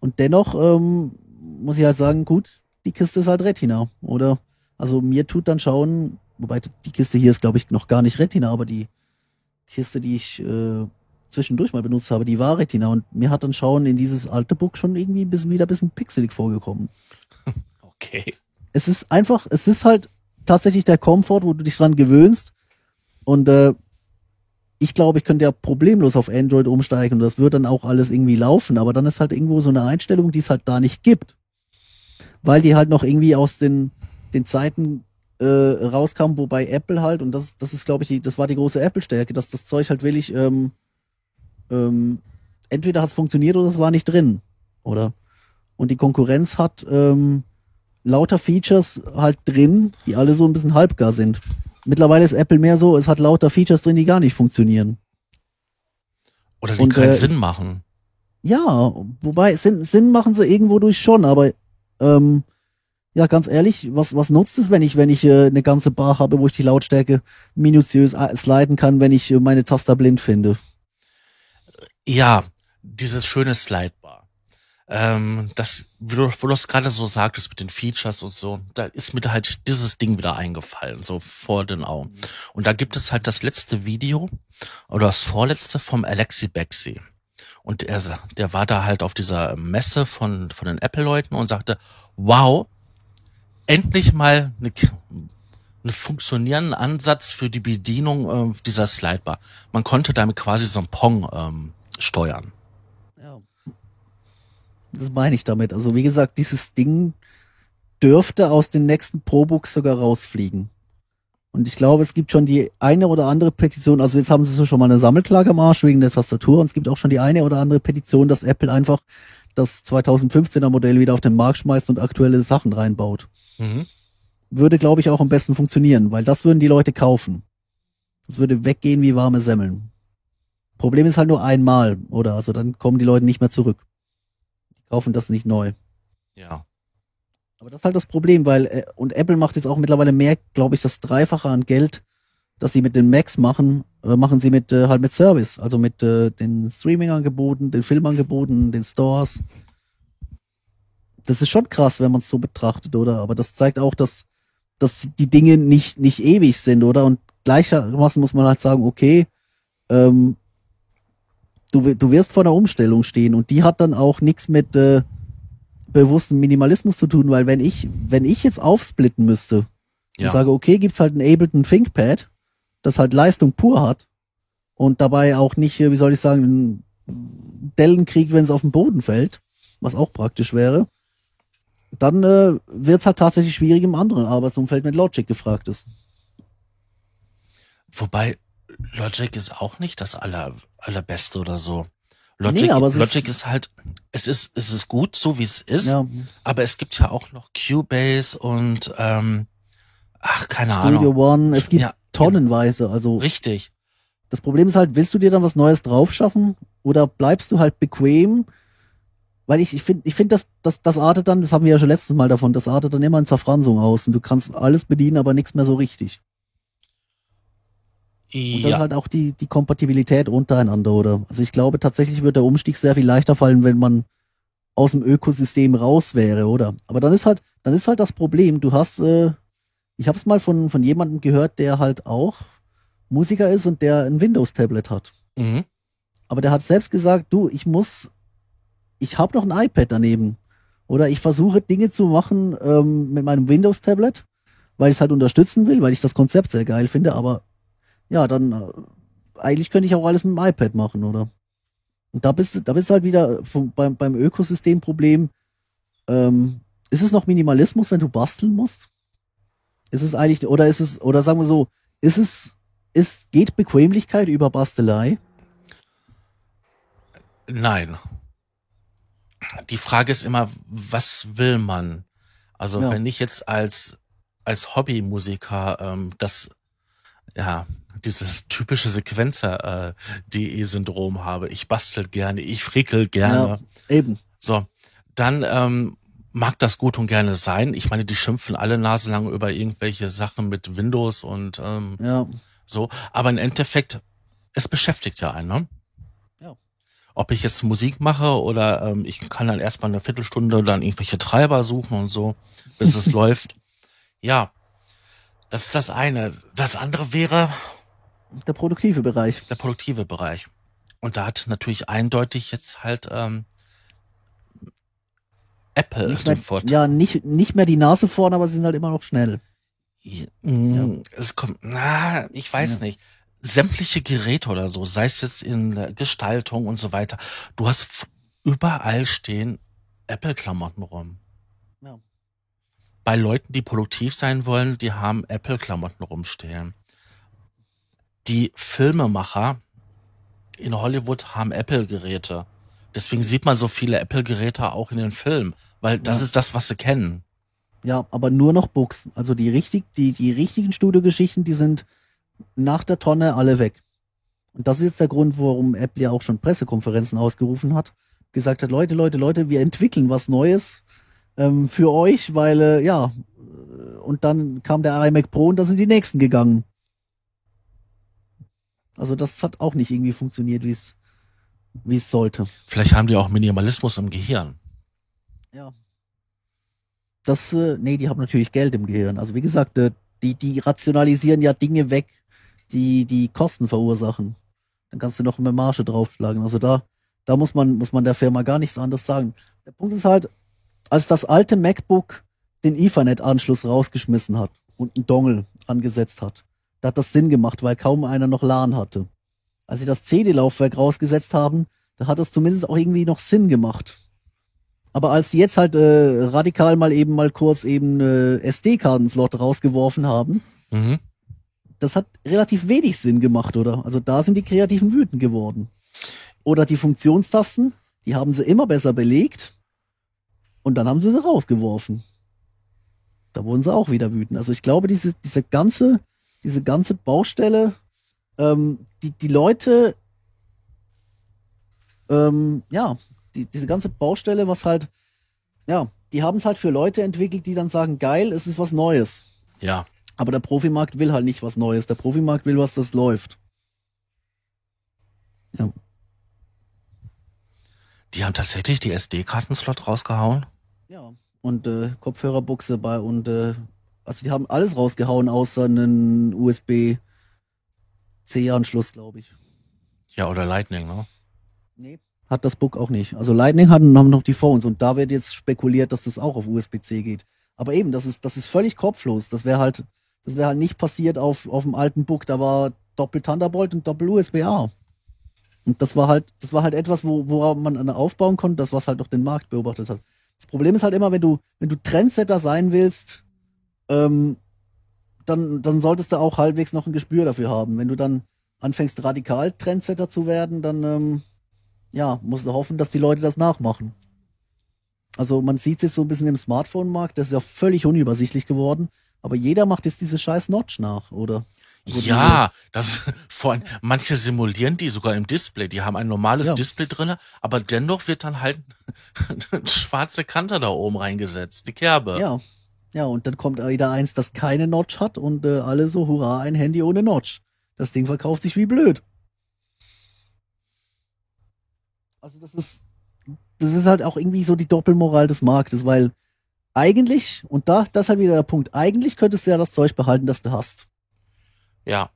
Und dennoch ähm, muss ich halt sagen, gut, die Kiste ist halt Retina, oder? Also mir tut dann schauen, wobei die Kiste hier ist, glaube ich, noch gar nicht Retina, aber die Kiste, die ich äh, zwischendurch mal benutzt habe, die war Retina und mir hat dann Schauen in dieses alte Book schon irgendwie ein bisschen, wieder ein bisschen pixelig vorgekommen. [LAUGHS] Okay. Es ist einfach, es ist halt tatsächlich der Komfort, wo du dich dran gewöhnst und äh, ich glaube, ich könnte ja problemlos auf Android umsteigen und das wird dann auch alles irgendwie laufen, aber dann ist halt irgendwo so eine Einstellung, die es halt da nicht gibt. Weil die halt noch irgendwie aus den, den Zeiten äh, rauskam, wobei Apple halt, und das, das ist, glaube ich, die, das war die große Apple-Stärke, dass das Zeug halt wirklich, ähm, ähm, entweder hat es funktioniert oder es war nicht drin, oder? Und die Konkurrenz hat ähm, lauter Features halt drin, die alle so ein bisschen halbgar sind. Mittlerweile ist Apple mehr so, es hat lauter Features drin, die gar nicht funktionieren. Oder die Und, keinen äh, Sinn machen. Ja, wobei Sinn, Sinn machen sie irgendwo durch schon, aber ähm, ja, ganz ehrlich, was, was nutzt es, wenn ich, wenn ich äh, eine ganze Bar habe, wo ich die Lautstärke minutiös äh, sliden kann, wenn ich äh, meine Taster blind finde? Ja, dieses schöne Slidebar. Ähm, das, wie du, wo du es gerade so sagtest mit den Features und so, da ist mir halt dieses Ding wieder eingefallen, so vor den Augen. Und da gibt es halt das letzte Video oder das vorletzte vom Alexi Bexi. Und er, der war da halt auf dieser Messe von, von den Apple-Leuten und sagte, wow, endlich mal eine, einen funktionierenden Ansatz für die Bedienung äh, dieser Slidebar. Man konnte damit quasi so ein Pong ähm, steuern. Das meine ich damit. Also wie gesagt, dieses Ding dürfte aus den nächsten Pro-Books sogar rausfliegen. Und ich glaube, es gibt schon die eine oder andere Petition, also jetzt haben sie so schon mal eine Sammelklage am Arsch wegen der Tastatur und es gibt auch schon die eine oder andere Petition, dass Apple einfach das 2015er Modell wieder auf den Markt schmeißt und aktuelle Sachen reinbaut. Mhm. Würde, glaube ich, auch am besten funktionieren, weil das würden die Leute kaufen. Das würde weggehen wie warme Semmeln. Problem ist halt nur einmal, oder? Also dann kommen die Leute nicht mehr zurück. Kaufen das nicht neu. Ja. Aber das ist halt das Problem, weil, äh, und Apple macht jetzt auch mittlerweile mehr, glaube ich, das Dreifache an Geld, das sie mit den Macs machen, äh, machen sie mit äh, halt mit Service, also mit den Streaming-Angeboten, den Filmangeboten, den Stores. Das ist schon krass, wenn man es so betrachtet, oder? Aber das zeigt auch, dass, dass die Dinge nicht, nicht ewig sind, oder? Und gleichermaßen muss man halt sagen, okay, ähm, du, du wirst vor einer Umstellung stehen und die hat dann auch nichts mit äh, bewusstem Minimalismus zu tun, weil wenn ich, wenn ich jetzt aufsplitten müsste Ja. und sage, okay, gibt's halt ein Ableton ThinkPad, das halt Leistung pur hat und dabei auch nicht, äh, wie soll ich sagen, einen Dellen kriegt, wenn es auf den Boden fällt, was auch praktisch wäre, dann äh, wird's halt tatsächlich schwierig im anderen Arbeitsumfeld mit Logic gefragt ist. Wobei Logic ist auch nicht das aller, allerbeste oder so. Logic, Nee, aber es ist- Logic ist, halt, es ist, es ist gut, so wie es ist, Ja, aber es gibt ja auch noch Cubase und, ähm, ach, keine Studio Ahnung. One, es gibt Ja, tonnenweise, also Richtig. Das Problem ist halt, willst du dir dann was Neues drauf schaffen oder bleibst du halt bequem? Weil ich, ich finde, ich finde, das, das, das artet dann, das haben wir ja schon letztes Mal davon, das artet dann immer in Zerfransung aus und du kannst alles bedienen, aber nichts mehr so richtig. Und ist Ja, halt auch die, die Kompatibilität untereinander, oder? Also ich glaube, tatsächlich wird der Umstieg sehr viel leichter fallen, wenn man aus dem Ökosystem raus wäre, oder? Aber dann ist halt, dann ist halt das Problem, du hast, äh, ich habe es mal von, von jemandem gehört, der halt auch Musiker ist und der ein Windows-Tablet hat. mhm. Aber der hat selbst gesagt, du, ich muss, ich habe noch ein iPad daneben. Oder ich versuche Dinge zu machen ähm, mit meinem Windows-Tablet, weil ich es halt unterstützen will, weil ich das Konzept sehr geil finde. Aber ja, dann äh, eigentlich könnte ich auch alles mit dem iPad machen, oder? Und da bist, du- da bist halt wieder vom, beim, beim Ökosystemproblem. Ähm, ist es noch Minimalismus, wenn du basteln musst? Ist es eigentlich, oder ist es, oder sagen wir so, ist es, ist, geht Bequemlichkeit über Bastelei? Nein. Die Frage ist immer, was will man? Also Ja. wenn ich jetzt als als Hobbymusiker ähm, das ja dieses typische Sequenzer äh, habe, ich bastel gerne, ich frickel gerne, Eben. so, dann ähm, mag das gut und gerne sein. Ich meine, die schimpfen alle naselang über irgendwelche Sachen mit Windows und ähm, Ja, so, aber im Endeffekt, es beschäftigt ja einen, ne? Ja. Ob ich jetzt Musik mache oder ähm, ich kann dann erstmal eine Viertelstunde dann irgendwelche Treiber suchen und so, bis es [LAUGHS] läuft. Ja, das ist das eine. Das andere wäre der produktive Bereich. der produktive Bereich. Und da hat natürlich eindeutig jetzt halt ähm, Apple Nicht den mehr, Vorteil. ja, nicht, nicht mehr die Nase vorn, aber sie sind halt immer noch schnell. Mm, Es kommt, na, ich weiß Ja. nicht. Sämtliche Geräte oder so, sei es jetzt in der Gestaltung und so weiter, du hast überall stehen Apple-Klamotten rum. Ja. Bei Leuten, die produktiv sein wollen, die haben Apple-Klamotten rumstehen. Die Filmemacher in Hollywood haben Apple-Geräte. Deswegen sieht man so viele Apple-Geräte auch in den Filmen, weil das Ja. ist das, was sie kennen. Ja, aber nur noch Books. Also die richtig, die, die richtigen Studiogeschichten, die sind nach der Tonne alle weg. Und das ist jetzt der Grund, warum Apple ja auch schon Pressekonferenzen ausgerufen hat. Gesagt hat, Leute, Leute, Leute, wir entwickeln was Neues ähm, für euch, weil, äh, ja, äh, und dann kam der iMac Pro und da sind die nächsten gegangen. Also das hat auch nicht irgendwie funktioniert, wie es wie es sollte. Vielleicht haben die auch Minimalismus im Gehirn. Ja. Das, äh, nee, die haben natürlich Geld im Gehirn. Also wie gesagt, äh, die, die rationalisieren ja Dinge weg, die, die Kosten verursachen. Dann kannst du noch eine Marge draufschlagen. Also da, da muss man, muss man der Firma gar nichts anderes sagen. Der Punkt ist halt, als das alte MacBook den Ethernet-Anschluss rausgeschmissen hat und einen Dongle angesetzt hat, da hat das Sinn gemacht, weil kaum einer noch LAN hatte. Als sie das CD-Laufwerk rausgesetzt haben, da hat das zumindest auch irgendwie noch Sinn gemacht. Aber als sie jetzt halt äh, radikal mal eben mal kurz eben äh, SD-Karten-Slot rausgeworfen haben, Mhm. das hat relativ wenig Sinn gemacht, oder? Also da sind die Kreativen wütend geworden. Oder die Funktionstasten, die haben sie immer besser belegt und dann haben sie sie rausgeworfen. Da wurden sie auch wieder wütend. Also ich glaube, diese, diese ganze, diese ganze Baustelle, ähm, die, die Leute, ähm, ja, die, diese ganze Baustelle, was halt, ja, die haben es halt für Leute entwickelt, die dann sagen, geil, es ist was Neues. Ja. Aber der Profimarkt will halt nicht was Neues. Der Profimarkt will was, das läuft. Ja. Die haben tatsächlich die SD-Kartenslot rausgehauen. Ja. Und äh, Kopfhörerbuchse bei und äh, also die haben alles rausgehauen, außer einen USB-C-Anschluss, glaube ich. Ja, oder Lightning, ne? Nee. Hat das Book auch nicht. Also Lightning hatten, haben noch die Phones und da wird jetzt spekuliert, dass das auch auf USB-C geht. Aber eben, das ist, das ist völlig kopflos. Das wäre halt, das wäre halt nicht passiert auf, auf dem alten Book. Da war Doppel Thunderbolt und Doppel USB-A. Und das war halt, das war halt etwas, wo, worauf man aufbauen konnte, das was halt auch den Markt beobachtet hat. Das Problem ist halt immer, wenn du, wenn du Trendsetter sein willst, ähm, dann, dann solltest du auch halbwegs noch ein Gespür dafür haben. Wenn du dann anfängst, radikal Trendsetter zu werden, dann ähm, ja, musst du hoffen, dass die Leute das nachmachen. Also man sieht es jetzt so ein bisschen im Smartphone-Markt, das ist ja völlig unübersichtlich geworden, aber jeder macht jetzt diese scheiß Notch nach, oder? Also ja, das [LAUGHS] vor allem, manche simulieren die sogar im Display. Die haben ein normales ja. Display drinne, aber dennoch wird dann halt [LAUGHS] eine schwarze Kante da oben reingesetzt, die Kerbe. Ja, ja, und dann kommt wieder eins, das keine Notch hat und äh, alle so, hurra, ein Handy ohne Notch. Das Ding verkauft sich wie blöd. Also das ist, das ist halt auch irgendwie so die Doppelmoral des Marktes, weil eigentlich, und da, das ist halt wieder der Punkt, eigentlich könntest du ja das Zeug behalten, das du hast. Ja.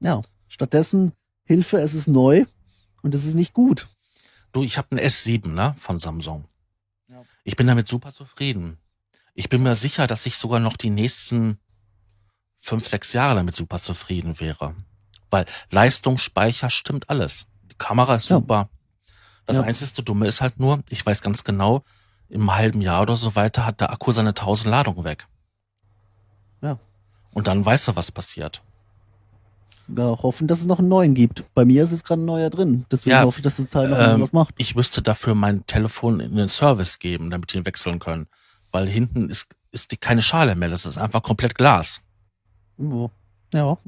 Ja. Stattdessen Hilfe, es ist neu und es ist nicht gut. Du, ich habe ein S7, ne, von Samsung. Ja. Ich bin damit super zufrieden. Ich bin mir sicher, dass ich sogar noch die nächsten fünf, sechs Jahre damit super zufrieden wäre. Weil Leistung, Speicher stimmt alles. Die Kamera ist super. Ja. Das ja. einzige Dumme ist halt nur, ich weiß ganz genau, im halben Jahr oder so weiter hat der Akku seine 1000 Ladungen weg. Ja. Und dann weißt du, was passiert. Ja, hoffen, dass es noch einen neuen gibt. Bei mir ist es gerade ein neuer drin. Deswegen ja, hoffe ich, dass das Teil noch ähm, was macht. Ich müsste dafür mein Telefon in den Service geben, damit die ihn wechseln können. Weil hinten ist, ist die keine Schale mehr. Das ist einfach komplett Glas. Ja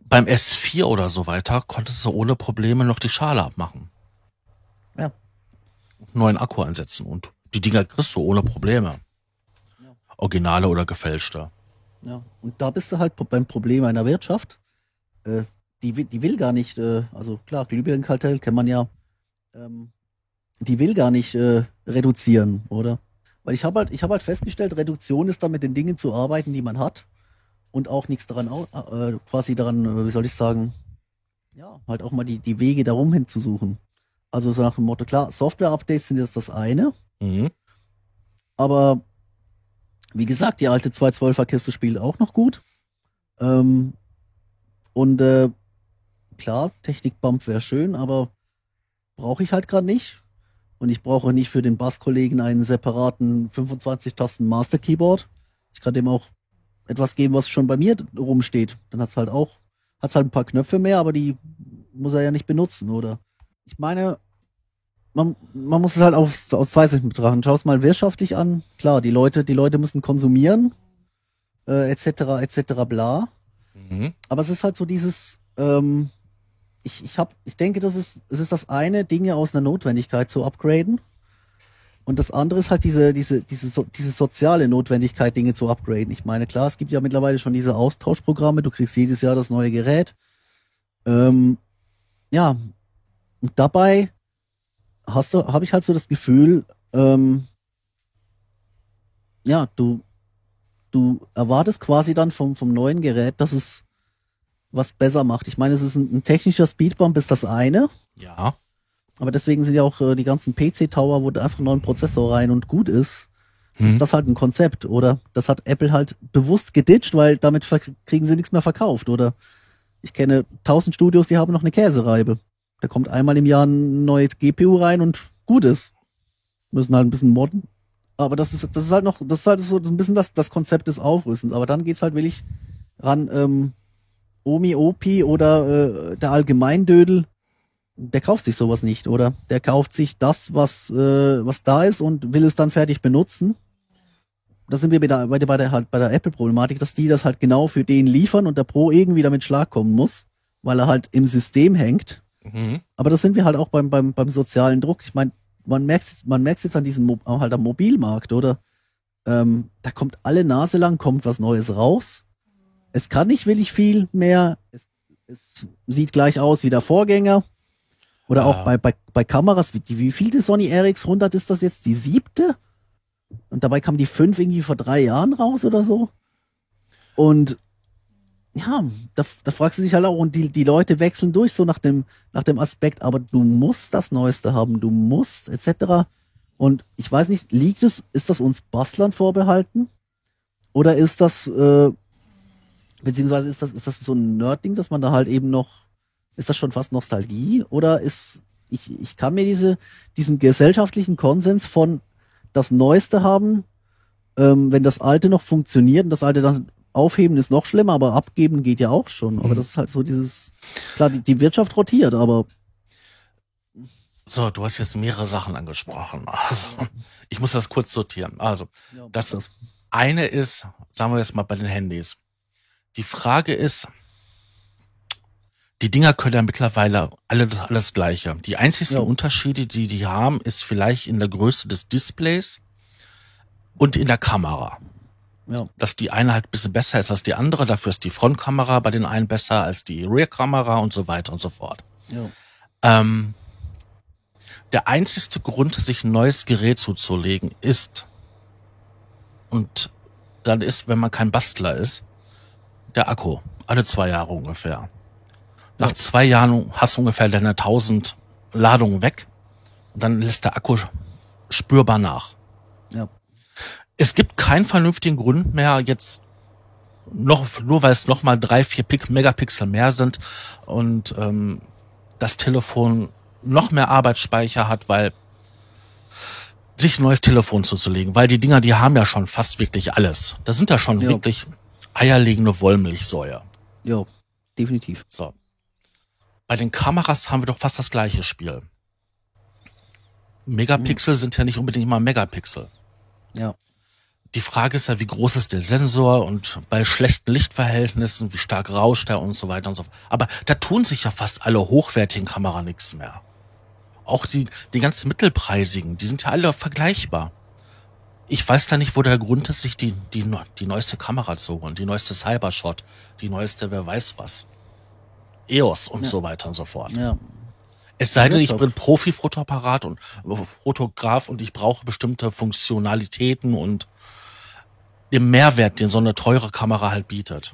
beim S4 oder so weiter konntest du ohne Probleme noch die Schale abmachen. Ja. Neuen Akku einsetzen und die Dinger kriegst du ohne Probleme. Ja. Originale oder gefälschte. Ja, und da bist du halt beim Problem einer Wirtschaft. Äh, die, die will gar nicht, äh, also klar, Glühbirnenkartell kennt man ja, ähm, die will gar nicht äh, reduzieren, oder? Weil ich habe halt, ich habe halt festgestellt, Reduktion ist da mit den Dingen zu arbeiten, die man hat und auch nichts daran, äh, quasi daran, äh, wie soll ich sagen, ja, halt auch mal die, die Wege darum hinzusuchen. Also so nach dem Motto, klar, Software-Updates sind jetzt das eine, mhm. aber wie gesagt, die alte 212er Kiste spielt auch noch gut. Ähm, und äh, klar, Technik-Bump wäre schön, aber brauche ich halt gerade nicht. Und ich brauche nicht für den Basskollegen einen separaten 25-Tasten Master Keyboard. Ich kann dem auch etwas geben, was schon bei mir rumsteht. Dann hat's halt auch, hat's halt ein paar Knöpfe mehr, aber die muss er ja nicht benutzen, oder? Ich meine, man, man muss es halt aus, aus zwei Sichten betrachten. Schau es mal wirtschaftlich an. Klar, die Leute, die Leute müssen konsumieren, äh, etc., etc., bla. Mhm. Aber es ist halt so dieses, ähm, ich, ich hab, ich denke, das ist, es ist das eine, Dinge aus einer Notwendigkeit zu upgraden. Und das andere ist halt diese, diese, diese, so, diese soziale Notwendigkeit, Dinge zu upgraden. Ich meine, klar, es gibt ja mittlerweile schon diese Austauschprogramme, du kriegst jedes Jahr das neue Gerät. Ähm, ja, und dabei hast du, habe ich halt so das Gefühl, ähm, ja, du, du erwartest quasi dann vom, vom neuen Gerät, dass es was besser macht. Ich meine, es ist ein, ein technischer Speedbump, ist das eine. Ja. Aber deswegen sind ja auch äh, die ganzen PC-Tower, wo einfach nur ein Prozessor rein und gut ist. Hm. Ist das halt ein Konzept, oder? Das hat Apple halt bewusst geditcht, weil damit kriegen sie nichts mehr verkauft, oder? Ich kenne tausend Studios, die haben noch eine Käsereibe. Da kommt einmal im Jahr ein neues GPU rein und gut ist. Müssen halt ein bisschen modden. Aber das ist, das ist halt noch, das ist halt so ein bisschen das, das Konzept des Aufrüstens. Aber dann geht's halt wirklich ran, ähm, Omi, Opi oder äh, der Allgemeindödel der kauft sich sowas nicht, oder? Der kauft sich das, was, äh, was da ist und will es dann fertig benutzen. Da sind wir bei der, bei der, bei der, halt bei der Apple-Problematik, dass die das halt genau für den liefern und der Pro irgendwie damit Schlag kommen muss, weil er halt im System hängt. Mhm. Aber das sind wir halt auch beim, beim, beim sozialen Druck. Ich meine, man merkt man merkt jetzt an diesem Mo halt am Mobilmarkt, oder? Ähm, da kommt alle Nase lang, kommt was Neues raus. Es kann nicht willig viel mehr. Es, es sieht gleich aus wie der Vorgänger. Oder auch bei, bei, bei Kameras, wie, wie viel die Sony RX100 ist das jetzt? Die siebte? Und dabei kam die fünf irgendwie vor drei Jahren raus oder so. Und ja, da, da fragst du dich halt auch, und die, die Leute wechseln durch, so nach dem, nach dem Aspekt, aber du musst das Neueste haben, du musst, etc. Und ich weiß nicht, liegt es, ist das uns Bastlern vorbehalten? Oder ist das, äh, beziehungsweise ist das, ist das so ein Nerd-Ding, dass man da halt eben noch, ist das schon fast Nostalgie? Oder ist, ich, ich kann mir diese, diesen gesellschaftlichen Konsens von das Neueste haben, ähm, wenn das Alte noch funktioniert und das Alte dann aufheben ist noch schlimmer, aber abgeben geht ja auch schon. Aber mhm. das ist halt so dieses, klar, die, die Wirtschaft rotiert, aber. So, du hast jetzt mehrere Sachen angesprochen. Also, ich muss das kurz sortieren. Also, das, das eine ist, sagen wir jetzt mal bei den Handys. Die Frage ist, die Dinger können ja mittlerweile alle alles Gleiche. Die einzigsten ja. Unterschiede, die die haben, ist vielleicht in der Größe des Displays und in der Kamera. Ja. Dass die eine halt ein bisschen besser ist als die andere, dafür ist die Frontkamera bei den einen besser als die Rear-Kamera und so weiter und so fort. Ja. Ähm, der einzigste Grund, sich ein neues Gerät zuzulegen, ist, und dann ist, wenn man kein Bastler ist, der Akku. Alle zwei Jahre ungefähr. Nach ja. zwei Jahren hast du ungefähr deine 1000 Ladungen weg und dann lässt der Akku spürbar nach. Ja es gibt keinen vernünftigen Grund mehr, jetzt noch, nur weil es noch mal drei, vier Megapixel mehr sind und ähm, das Telefon noch mehr Arbeitsspeicher hat, weil sich ein neues Telefon zuzulegen, weil die Dinger, die haben ja schon fast wirklich alles. Das sind ja schon jo. wirklich eierlegende Wollmilchsäue. Ja, definitiv. So. Bei den Kameras haben wir doch fast das gleiche Spiel. Megapixel hm. sind ja nicht unbedingt immer Megapixel. Ja. Die Frage ist ja, wie groß ist der Sensor und bei schlechten Lichtverhältnissen, wie stark rauscht er und so weiter und so fort. Aber da tun sich ja fast alle hochwertigen Kamera nichts mehr. Auch die, die ganzen mittelpreisigen, die sind ja alle vergleichbar. Ich weiß da nicht, wo der Grund ist, sich die, die, die neueste Kamera zu holen, die neueste Cybershot, die neueste wer weiß was. EOS und ja. so weiter und so fort. Ja. Es sei denn, ich bin Profi-Fotoapparat und Fotograf und ich brauche bestimmte Funktionalitäten und den Mehrwert, den so eine teure Kamera halt bietet.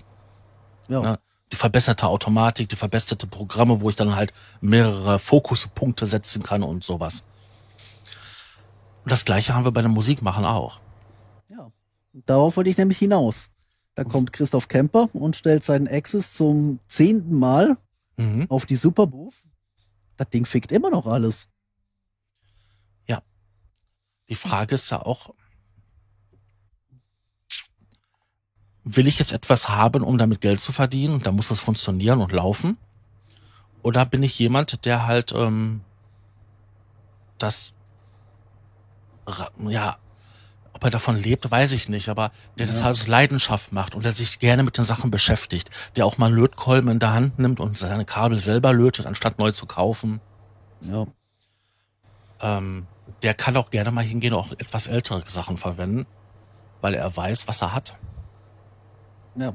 Ja. Ne? Die verbesserte Automatik, die verbesserte Programme, wo ich dann halt mehrere Fokuspunkte setzen kann und sowas. Und das gleiche haben wir bei der Musikmachen auch. Ja, darauf wollte ich nämlich hinaus. Da kommt Christoph Kemper und stellt seinen Access zum zehnten Mal mhm. auf die Superbooth. Das Ding fickt immer noch alles. Ja. Die Frage ist ja auch, will ich jetzt etwas haben, um damit Geld zu verdienen und da muss es funktionieren und laufen? Oder bin ich jemand, der halt ähm, das ja, ob er davon lebt, weiß ich nicht, aber der ja. das halt aus Leidenschaft macht und der sich gerne mit den Sachen beschäftigt, der auch mal einen Lötkolben in der Hand nimmt und seine Kabel selber lötet, anstatt neu zu kaufen. Ja. Ähm, der kann auch gerne mal hingehen und auch etwas ältere Sachen verwenden, weil er weiß, was er hat. Ja.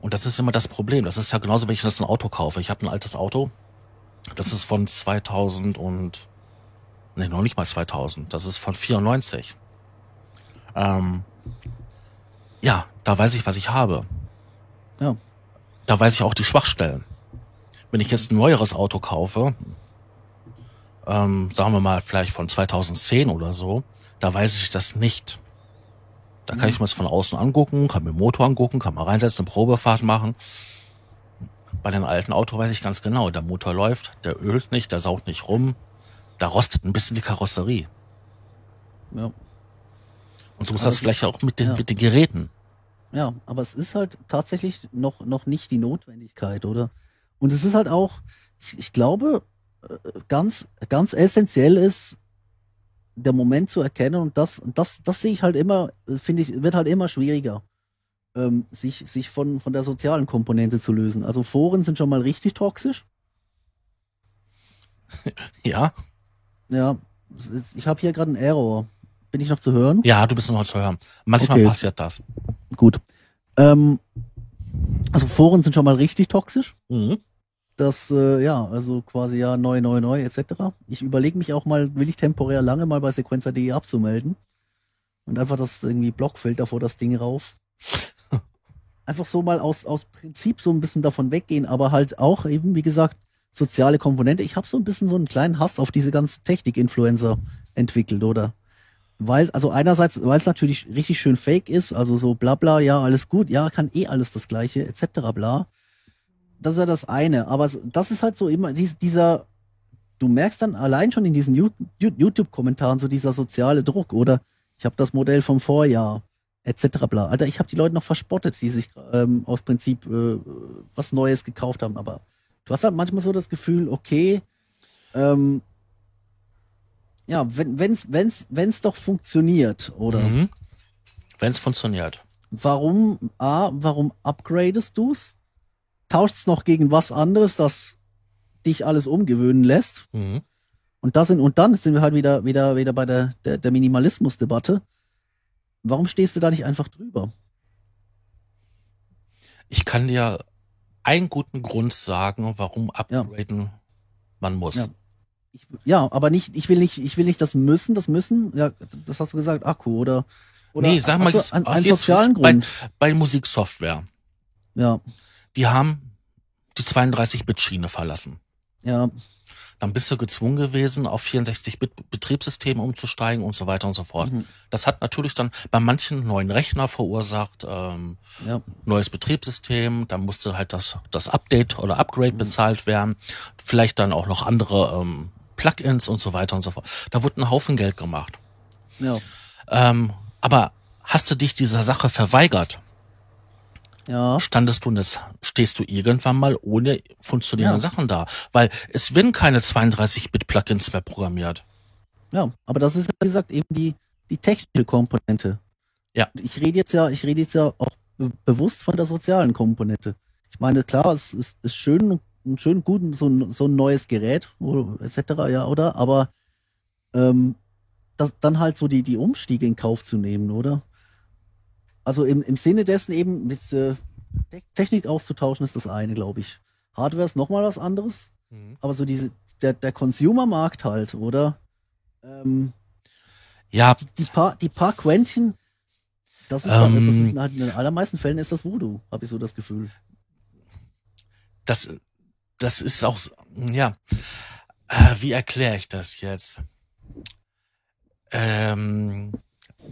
Und das ist immer das Problem. Das ist ja genauso, wenn ich das ein Auto kaufe. Ich habe ein altes Auto. Das ist von 2000 und nee, noch nicht mal 2000. Das ist von 94. Ähm, ja, da weiß ich, was ich habe. Ja. Da weiß ich auch die Schwachstellen. Wenn ich jetzt ein neueres Auto kaufe, ähm, sagen wir mal vielleicht von 2010 oder so, da weiß ich das nicht. Da kann ich mir das von außen angucken, kann mir den Motor angucken, kann mal reinsetzen, eine Probefahrt machen. Bei dem alten Auto weiß ich ganz genau, der Motor läuft, der ölt nicht, der saugt nicht rum, da rostet ein bisschen die Karosserie. Ja. Und so ist das vielleicht auch mit den, ja. mit den Geräten. Ja, aber es ist halt tatsächlich noch, noch nicht die Notwendigkeit, oder? Und es ist halt auch, ich, ich glaube, äh, ganz, ganz essentiell ist, der Moment zu erkennen und das, das, das sehe ich halt immer, finde ich, wird halt immer schwieriger, ähm, sich, sich von, von der sozialen Komponente zu lösen. Also Foren sind schon mal richtig toxisch. [LAUGHS] Ja. Ja, ich habe hier gerade einen Error. Bin ich noch zu hören? Ja, du bist noch zu hören. Manchmal Okay. passiert das. Gut. Ähm, also Foren sind schon mal richtig toxisch. Mhm. Das, äh, ja, also quasi ja neu, neu, neu etc. Ich überlege mich auch mal, will ich temporär lange mal bei sequencer.de abzumelden und einfach das irgendwie Blockfilter vor das Ding rauf. [LAUGHS] Einfach so mal aus, aus Prinzip so ein bisschen davon weggehen, aber halt auch eben, wie gesagt, soziale Komponente. Ich habe so ein bisschen so einen kleinen Hass auf diese ganzen Technik-Influencer entwickelt, oder? Weil, also einerseits, weil es natürlich richtig schön fake ist, also so bla bla, ja, alles gut, ja, kann eh alles das Gleiche, etc. bla. Das ist ja das eine. Aber das ist halt so immer dies, dieser, du merkst dann allein schon in diesen YouTube-Kommentaren so dieser soziale Druck, oder? Ich habe das Modell vom Vorjahr, etc. bla. Alter, ich habe die Leute noch verspottet, die sich ähm, aus Prinzip äh, was Neues gekauft haben. Aber du hast halt manchmal so das Gefühl, okay, ähm, ja, wenn wenn's wenn's wenn's doch funktioniert, oder? Mhm. Wenn es funktioniert. Warum a warum upgradest du's? Tauschst noch gegen was anderes, das dich alles umgewöhnen lässt? Mhm. Und das sind und dann sind wir halt wieder wieder wieder bei der der, der Minimalismus-Debatte. Warum stehst du da nicht einfach drüber? Ich kann dir einen guten Grund sagen, warum upgraden man muss. Ja. Ich, ja, aber nicht, ich will nicht, ich will nicht das müssen, das müssen, ja, das hast du gesagt, Akku oder, oder Nee, sag mal, du jetzt- einen, sozialen ist bei- Grund. Bei Musiksoftware. Ja, Die haben die 32-Bit-Schiene verlassen. ja, Dann bist du gezwungen gewesen, auf 64-Bit-Betriebssysteme umzusteigen und so weiter und so fort. mhm, Das hat natürlich dann bei manchen neuen Rechner verursacht, ähm, ja, neues Betriebssystem, dann musste halt das, das Update oder Upgrade Mhm. bezahlt werden, vielleicht dann auch noch andere ähm, Plugins und so weiter und so fort. Da wurde ein Haufen Geld gemacht. ja, Ähm, aber hast du dich dieser Sache verweigert, ja, standest du das, stehst du irgendwann mal ohne funktionierende Ja. Sachen da. Weil es werden keine 32-Bit-Plugins mehr programmiert. ja. Aber das ist, wie gesagt, eben die, die technische Komponente. Ja. Ich rede jetzt ja, ich rede jetzt ja auch be bewusst von der sozialen Komponente. Ich meine, klar, es ist, ist schön, ein schön gut, so ein, so ein neues Gerät, etc., ja, oder? Aber ähm, das, dann halt so die, die Umstiege in Kauf zu nehmen, oder? Also im, im Sinne dessen eben mit äh, Te- Technik auszutauschen ist das eine, glaube ich. Hardware ist nochmal was anderes, aber so diese, der, der Consumer-Markt halt, oder? Ähm, Ja, die, die, paar, die paar Quäntchen, das ist, Ähm. das ist halt in den allermeisten Fällen ist das Voodoo, habe ich so das Gefühl. das, das ist auch, so- ja, äh, wie erkläre ich das jetzt? Ähm,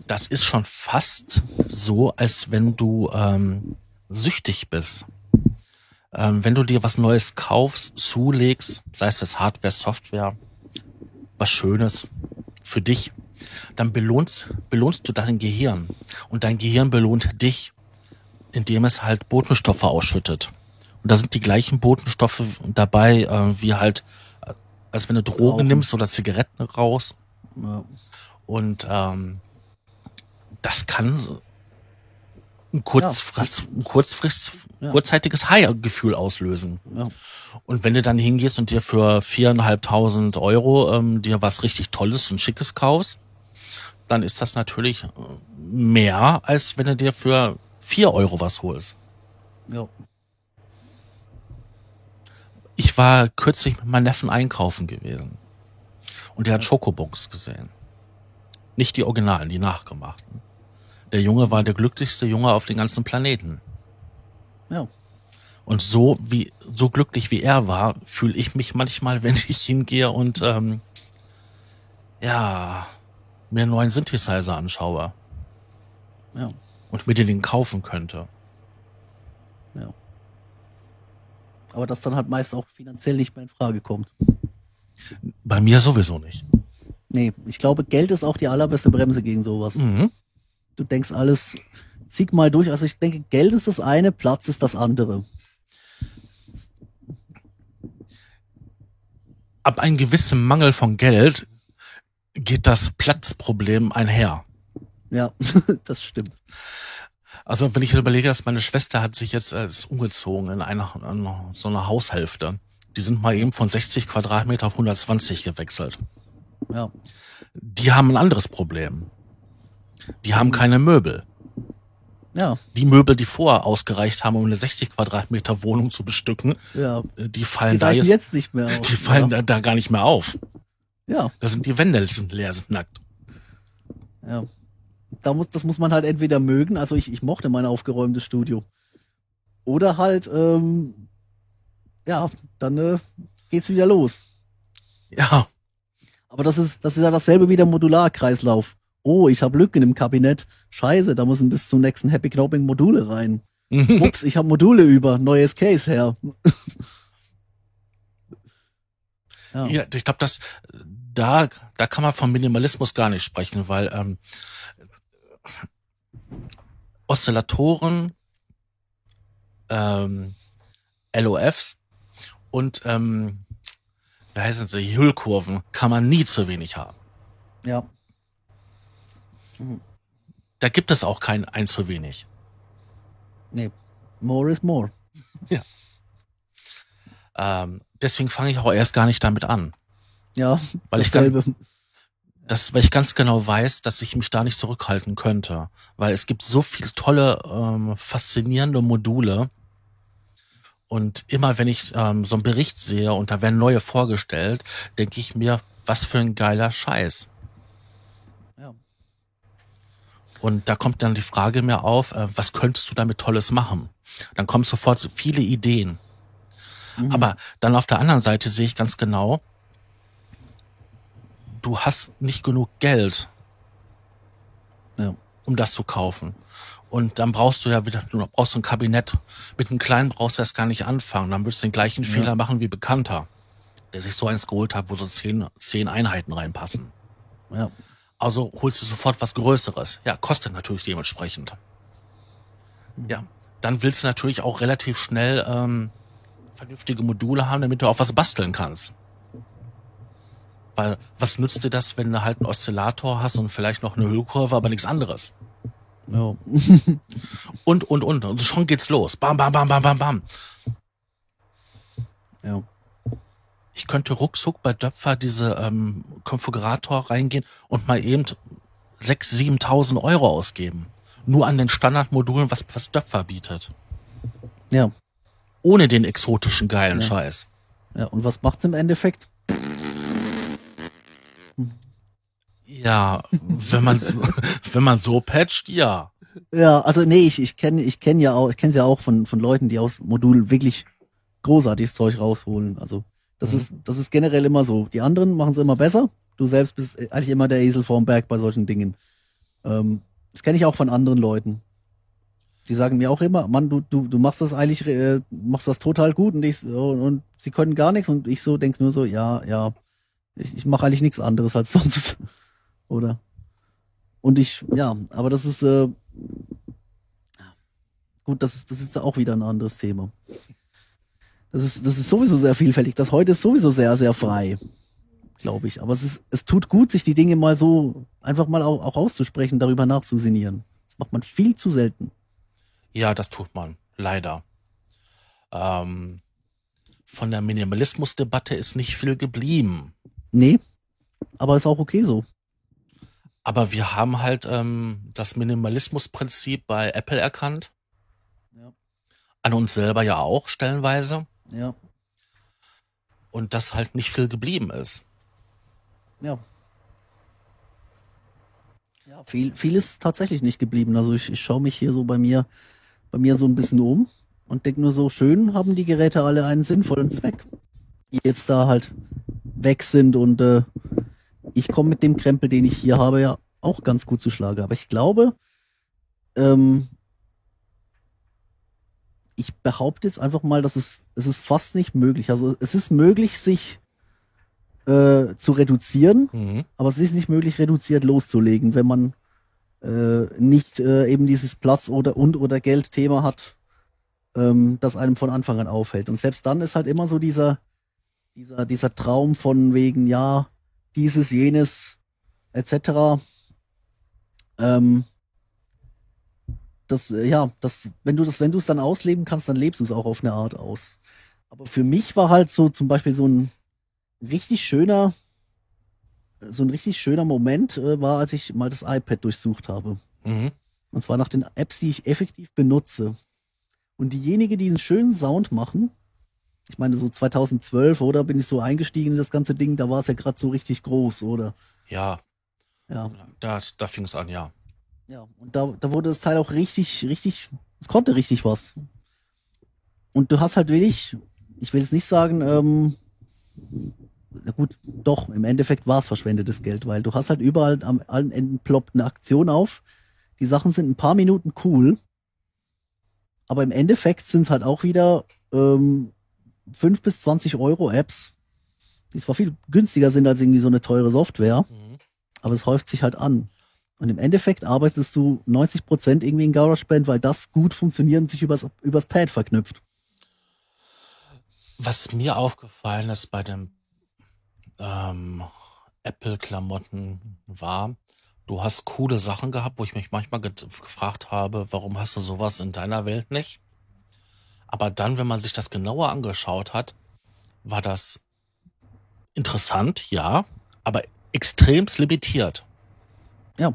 das ist schon fast so, als wenn du ähm, süchtig bist. Ähm, wenn du dir was Neues kaufst, zulegst, sei es das Hardware, Software, was Schönes für dich, dann belohnst, belohnst du dein Gehirn. Und dein Gehirn belohnt dich, indem es halt Botenstoffe ausschüttet. Und da sind die gleichen Botenstoffe dabei, äh, wie halt, äh, als wenn du Drogen Rauchen. nimmst oder Zigaretten raus. Ja, Und ähm, das kann ein, kurzfrist, ein kurzfrist, Ja. kurzzeitiges High-Gefühl auslösen. ja, Und wenn du dann hingehst und dir für viereinhalbtausend Euro ähm, dir was richtig Tolles und Schickes kaufst, dann ist das natürlich äh, mehr, als wenn du dir für vier Euro was holst. ja. Ich war kürzlich mit meinem Neffen einkaufen gewesen. Und der hat Schokobons gesehen. Nicht die Originalen, die nachgemachten. Der Junge war der glücklichste Junge auf dem ganzen Planeten. Ja. Und so wie so glücklich wie er war, fühle ich mich manchmal, [LAUGHS] wenn ich hingehe und ähm, ja mir einen neuen Synthesizer anschaue Ja, und mir den kaufen könnte. ja. Aber das dann halt meist auch finanziell nicht mehr in Frage kommt. Bei mir sowieso nicht. Nee, ich glaube, Geld ist auch die allerbeste Bremse gegen sowas. Mhm. Du denkst alles, zieh mal durch. Also ich denke, Geld ist das eine, Platz ist das andere. Ab einem gewissen Mangel von Geld geht das Platzproblem einher. Ja, [LAUGHS] das stimmt. Also wenn ich überlege, dass meine Schwester hat sich jetzt äh, umgezogen in eine, in so eine Haushälfte. Die sind mal eben von 60 Quadratmeter auf 120 gewechselt. Ja. Die haben ein anderes Problem. Die haben keine Möbel. Ja, Die Möbel, die vorher ausgereicht haben, um eine 60 Quadratmeter Wohnung zu bestücken, ja. äh, die Die fallen da reichen jetzt, jetzt nicht mehr [LAUGHS] aus. die fallen da, da gar nicht mehr auf. Ja, Da sind die Wände sind leer, sind nackt. ja. Da muss, das muss man halt entweder mögen, also ich, ich mochte mein aufgeräumtes Studio. Oder halt, ähm, ja, dann äh, geht's wieder los. Ja, Aber das ist, das ist ja dasselbe wie der Modularkreislauf. Oh, ich habe Lücken im Kabinett. Scheiße, da müssen bis zum nächsten Happy Knoping Module rein. [LAUGHS] Ups, ich habe Module über. Neues Case her. ja. [LAUGHS] Ja, ich glaube, dass da, da kann man vom Minimalismus gar nicht sprechen, weil ähm, Oszillatoren, ähm, LOFs und ähm, wie heißen sie, Hüllkurven kann man nie zu wenig haben. ja. Da gibt es auch kein ein zu wenig. Nee. More is more. [LAUGHS] Ähm, deswegen fange ich auch erst gar nicht damit an, Ja, weil ich, ganz, dasselbe. das, weil ich ganz genau weiß, dass ich mich da nicht zurückhalten könnte, weil es gibt so viele tolle, ähm, faszinierende Module. Und immer wenn ich ähm, so einen Bericht sehe und da werden neue vorgestellt, denke ich mir, was für ein geiler Scheiß. Ja. Und da kommt dann die Frage mir auf, äh, was könntest du damit Tolles machen? Dann kommen sofort so viele Ideen. Mhm. Aber dann auf der anderen Seite sehe ich ganz genau, du hast nicht genug Geld, Ja. um das zu kaufen. Und dann brauchst du ja wieder, du brauchst so ein Kabinett. Mit einem kleinen brauchst du erst gar nicht anfangen. Dann würdest du den gleichen Ja. Fehler machen wie Bekannter, der sich so eins geholt hat, wo so zehn, zehn Einheiten reinpassen. Ja. Also holst du sofort was Größeres. Ja, kostet natürlich dementsprechend. Ja, dann willst du natürlich auch relativ schnell ähm, vernünftige Module haben, damit du auch was basteln kannst. Weil was nützt dir das, wenn du halt einen Oszillator hast und vielleicht noch eine Hüllkurve, aber nichts anderes? Ja. [LAUGHS] Und, und, und. Und schon geht's los. Bam, bam, bam, bam, bam, bam. ja. Ich könnte ruckzuck bei Döpfer diese ähm, Konfigurator reingehen und mal eben 6.000, 7.000 Euro ausgeben. Nur an den Standardmodulen, was, was Döpfer bietet. Ja. Ohne den exotischen geilen Ja. Scheiß. Ja. Und was macht's im Endeffekt? Ja, wenn man [LAUGHS] wenn man so patcht, ja. Ja, also nee, ich, ich kenne ich kenn ja auch, ich kenne ja auch von, von Leuten, die aus Modulen wirklich großartiges Zeug rausholen. Also das Mhm. ist, das ist generell immer so. Die anderen machen es immer besser. Du selbst bist eigentlich immer der Esel vorm Berg bei solchen Dingen. Ähm, das kenne ich auch von anderen Leuten. Die sagen mir auch immer, Mann, du, du, du machst das eigentlich, äh, machst das total gut und ich so, und sie können gar nichts und ich so denk nur so, ja, ja, ich, ich mache eigentlich nichts anderes als [LAUGHS] sonst. Oder? Und ich, ja, aber das ist, äh, gut, das ist, das ist auch wieder ein anderes Thema. Das ist, das ist sowieso sehr vielfältig. Das heute ist sowieso sehr, sehr frei, glaube ich. Aber es ist, es tut gut, sich die Dinge mal so einfach mal auch, auch auszusprechen, darüber nachzusinieren. Das macht man viel zu selten. Ja, das tut man. Leider. Ähm, von der Minimalismusdebatte ist nicht viel geblieben. Nee, aber ist auch okay so. Aber wir haben halt ähm, das Minimalismusprinzip bei Apple erkannt. Ja. An uns selber ja auch stellenweise. Ja, Und dass halt nicht viel geblieben ist. ja. Ja, viel, viel ist tatsächlich nicht geblieben. Also ich, ich schaue mich hier so bei mir, bei mir so ein bisschen um und denke nur so, schön haben die Geräte alle einen sinnvollen Zweck, die jetzt da halt weg sind und äh, ich komme mit dem Krempel, den ich hier habe, ja auch ganz gut zu Schlage. Aber ich glaube, ähm, ich behaupte jetzt einfach mal, dass es, es ist fast nicht möglich. Also es ist möglich, sich äh, zu reduzieren, Mhm. aber es ist nicht möglich, reduziert loszulegen, wenn man äh, nicht äh, eben dieses Platz- oder und oder Geldthema hat, ähm, das einem von Anfang an aufhält. Und selbst dann ist halt immer so dieser, dieser, dieser Traum von wegen, ja, dieses, jenes, etc. Ähm, das, äh, ja, das, wenn du das, wenn du es dann ausleben kannst, dann lebst du es auch auf eine Art aus. Aber für mich war halt so zum Beispiel so ein richtig schöner so ein richtig schöner Moment äh, war, als ich mal das iPad durchsucht habe. Mhm. Und zwar nach den Apps, die ich effektiv benutze. Und diejenigen, die einen schönen Sound machen, ich meine, so 2012, oder bin ich so eingestiegen in das ganze Ding, da war es ja gerade so richtig groß, oder? Ja, Ja. da, da fing es an, ja. Ja, und da, da wurde das Teil auch richtig, richtig, es konnte richtig was. Und du hast halt wirklich, ich will jetzt nicht sagen, ähm, na gut, doch, im Endeffekt war es verschwendetes Geld, weil du hast halt überall am allen Enden ploppt eine Aktion auf. Die Sachen sind ein paar Minuten cool, aber im Endeffekt sind es halt auch wieder ähm, 5 bis 20 Euro Apps, die zwar viel günstiger sind als irgendwie so eine teure Software, Mhm. aber es häuft sich halt an. Und im Endeffekt arbeitest du 90 Prozent irgendwie in GarageBand, weil das gut funktioniert und sich übers, übers Pad verknüpft. Was mir aufgefallen ist bei den ähm, Apple-Klamotten war, du hast coole Sachen gehabt, wo ich mich manchmal ge gefragt habe, warum hast du sowas in deiner Welt nicht? Aber dann, wenn man sich das genauer angeschaut hat, war das interessant, ja, aber extremst limitiert. Ja.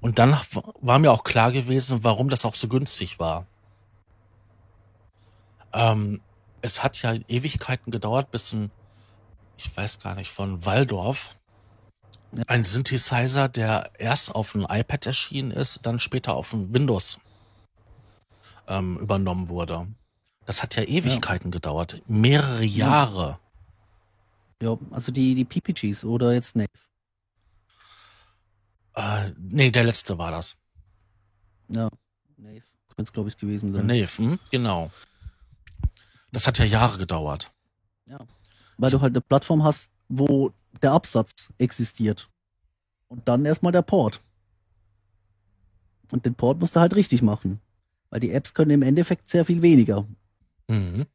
Und dann war mir auch klar gewesen, warum das auch so günstig war. Ähm, es hat ja Ewigkeiten gedauert, bis ein, ich weiß gar nicht, von Waldorf, Ja. ein Synthesizer, der erst auf ein iPad erschienen ist, dann später auf ein Windows ähm, übernommen wurde. Das hat ja Ewigkeiten gedauert, mehrere Jahre. Ja, also die, die PPGs oder jetzt ne. Äh, nee, der letzte war das. Ja, Nave könnte es, glaube ich, gewesen sein. Nee, hm, genau. Das hat ja Jahre gedauert. Weil du halt eine Plattform hast, wo der Absatz existiert. Und dann erstmal der Port. Und den Port musst du halt richtig machen. Weil die Apps können im Endeffekt sehr viel weniger. Mhm.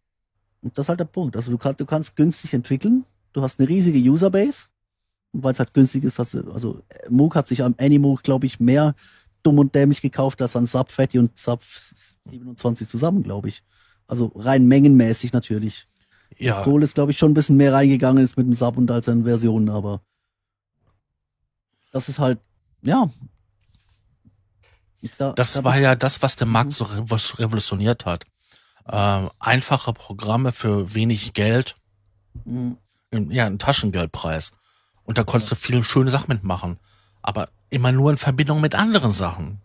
Und das ist halt der Punkt. Also du, kannst du kannst günstig entwickeln. Du hast eine riesige Userbase. Weil es halt günstig ist, du, also Moog hat sich am Animoog, glaube ich, mehr dumm und dämlich gekauft als an Sub Fatty und Sub 27 zusammen, glaube ich. Also rein mengenmäßig natürlich. Ja, Kohle ist, glaube ich, schon ein bisschen mehr reingegangen ist mit dem Sub und als seinen Versionen, aber das ist halt, ja. Da, das da war ja das, was der Markt so revo- revolutioniert hat. Ähm, einfache Programme für wenig Geld, Mhm. ja, ein Taschengeldpreis. Und da konntest du viele schöne Sachen mitmachen. Aber immer nur in Verbindung mit anderen Sachen.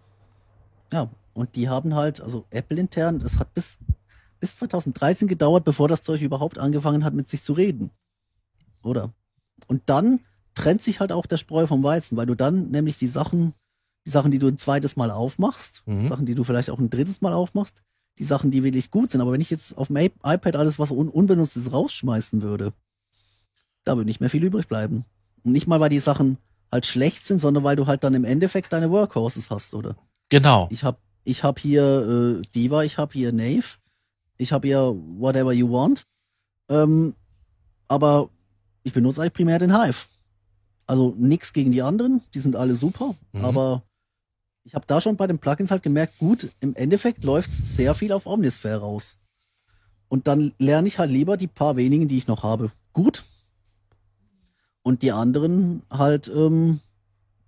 Ja, und die haben halt, also Apple intern, das hat bis, bis 2013 gedauert, bevor das Zeug überhaupt angefangen hat, mit sich zu reden. Oder? Und dann trennt sich halt auch der Spreu vom Weizen, weil du dann nämlich die Sachen, die Sachen, die du ein zweites Mal aufmachst, Mhm. Sachen, die du vielleicht auch ein drittes Mal aufmachst, die Sachen, die wirklich gut sind. Aber wenn ich jetzt auf dem iPad alles, was un unbenutzt ist, rausschmeißen würde, da würde nicht mehr viel übrig bleiben. Und nicht mal, weil die Sachen halt schlecht sind, sondern weil du halt dann im Endeffekt deine Workhorses hast, oder? Genau. Ich hab, ich hab hier äh, Diva, ich hab hier Nave, ich hab hier Whatever You Want. Ähm, aber ich benutze eigentlich primär den Hive. Also nix gegen die anderen, die sind alle super, Mhm. aber ich habe da schon bei den Plugins halt gemerkt, gut, im Endeffekt läuft sehr viel auf Omnisphere raus. Und dann lerne ich halt lieber die paar wenigen, die ich noch habe, gut. Und die anderen halt, ähm,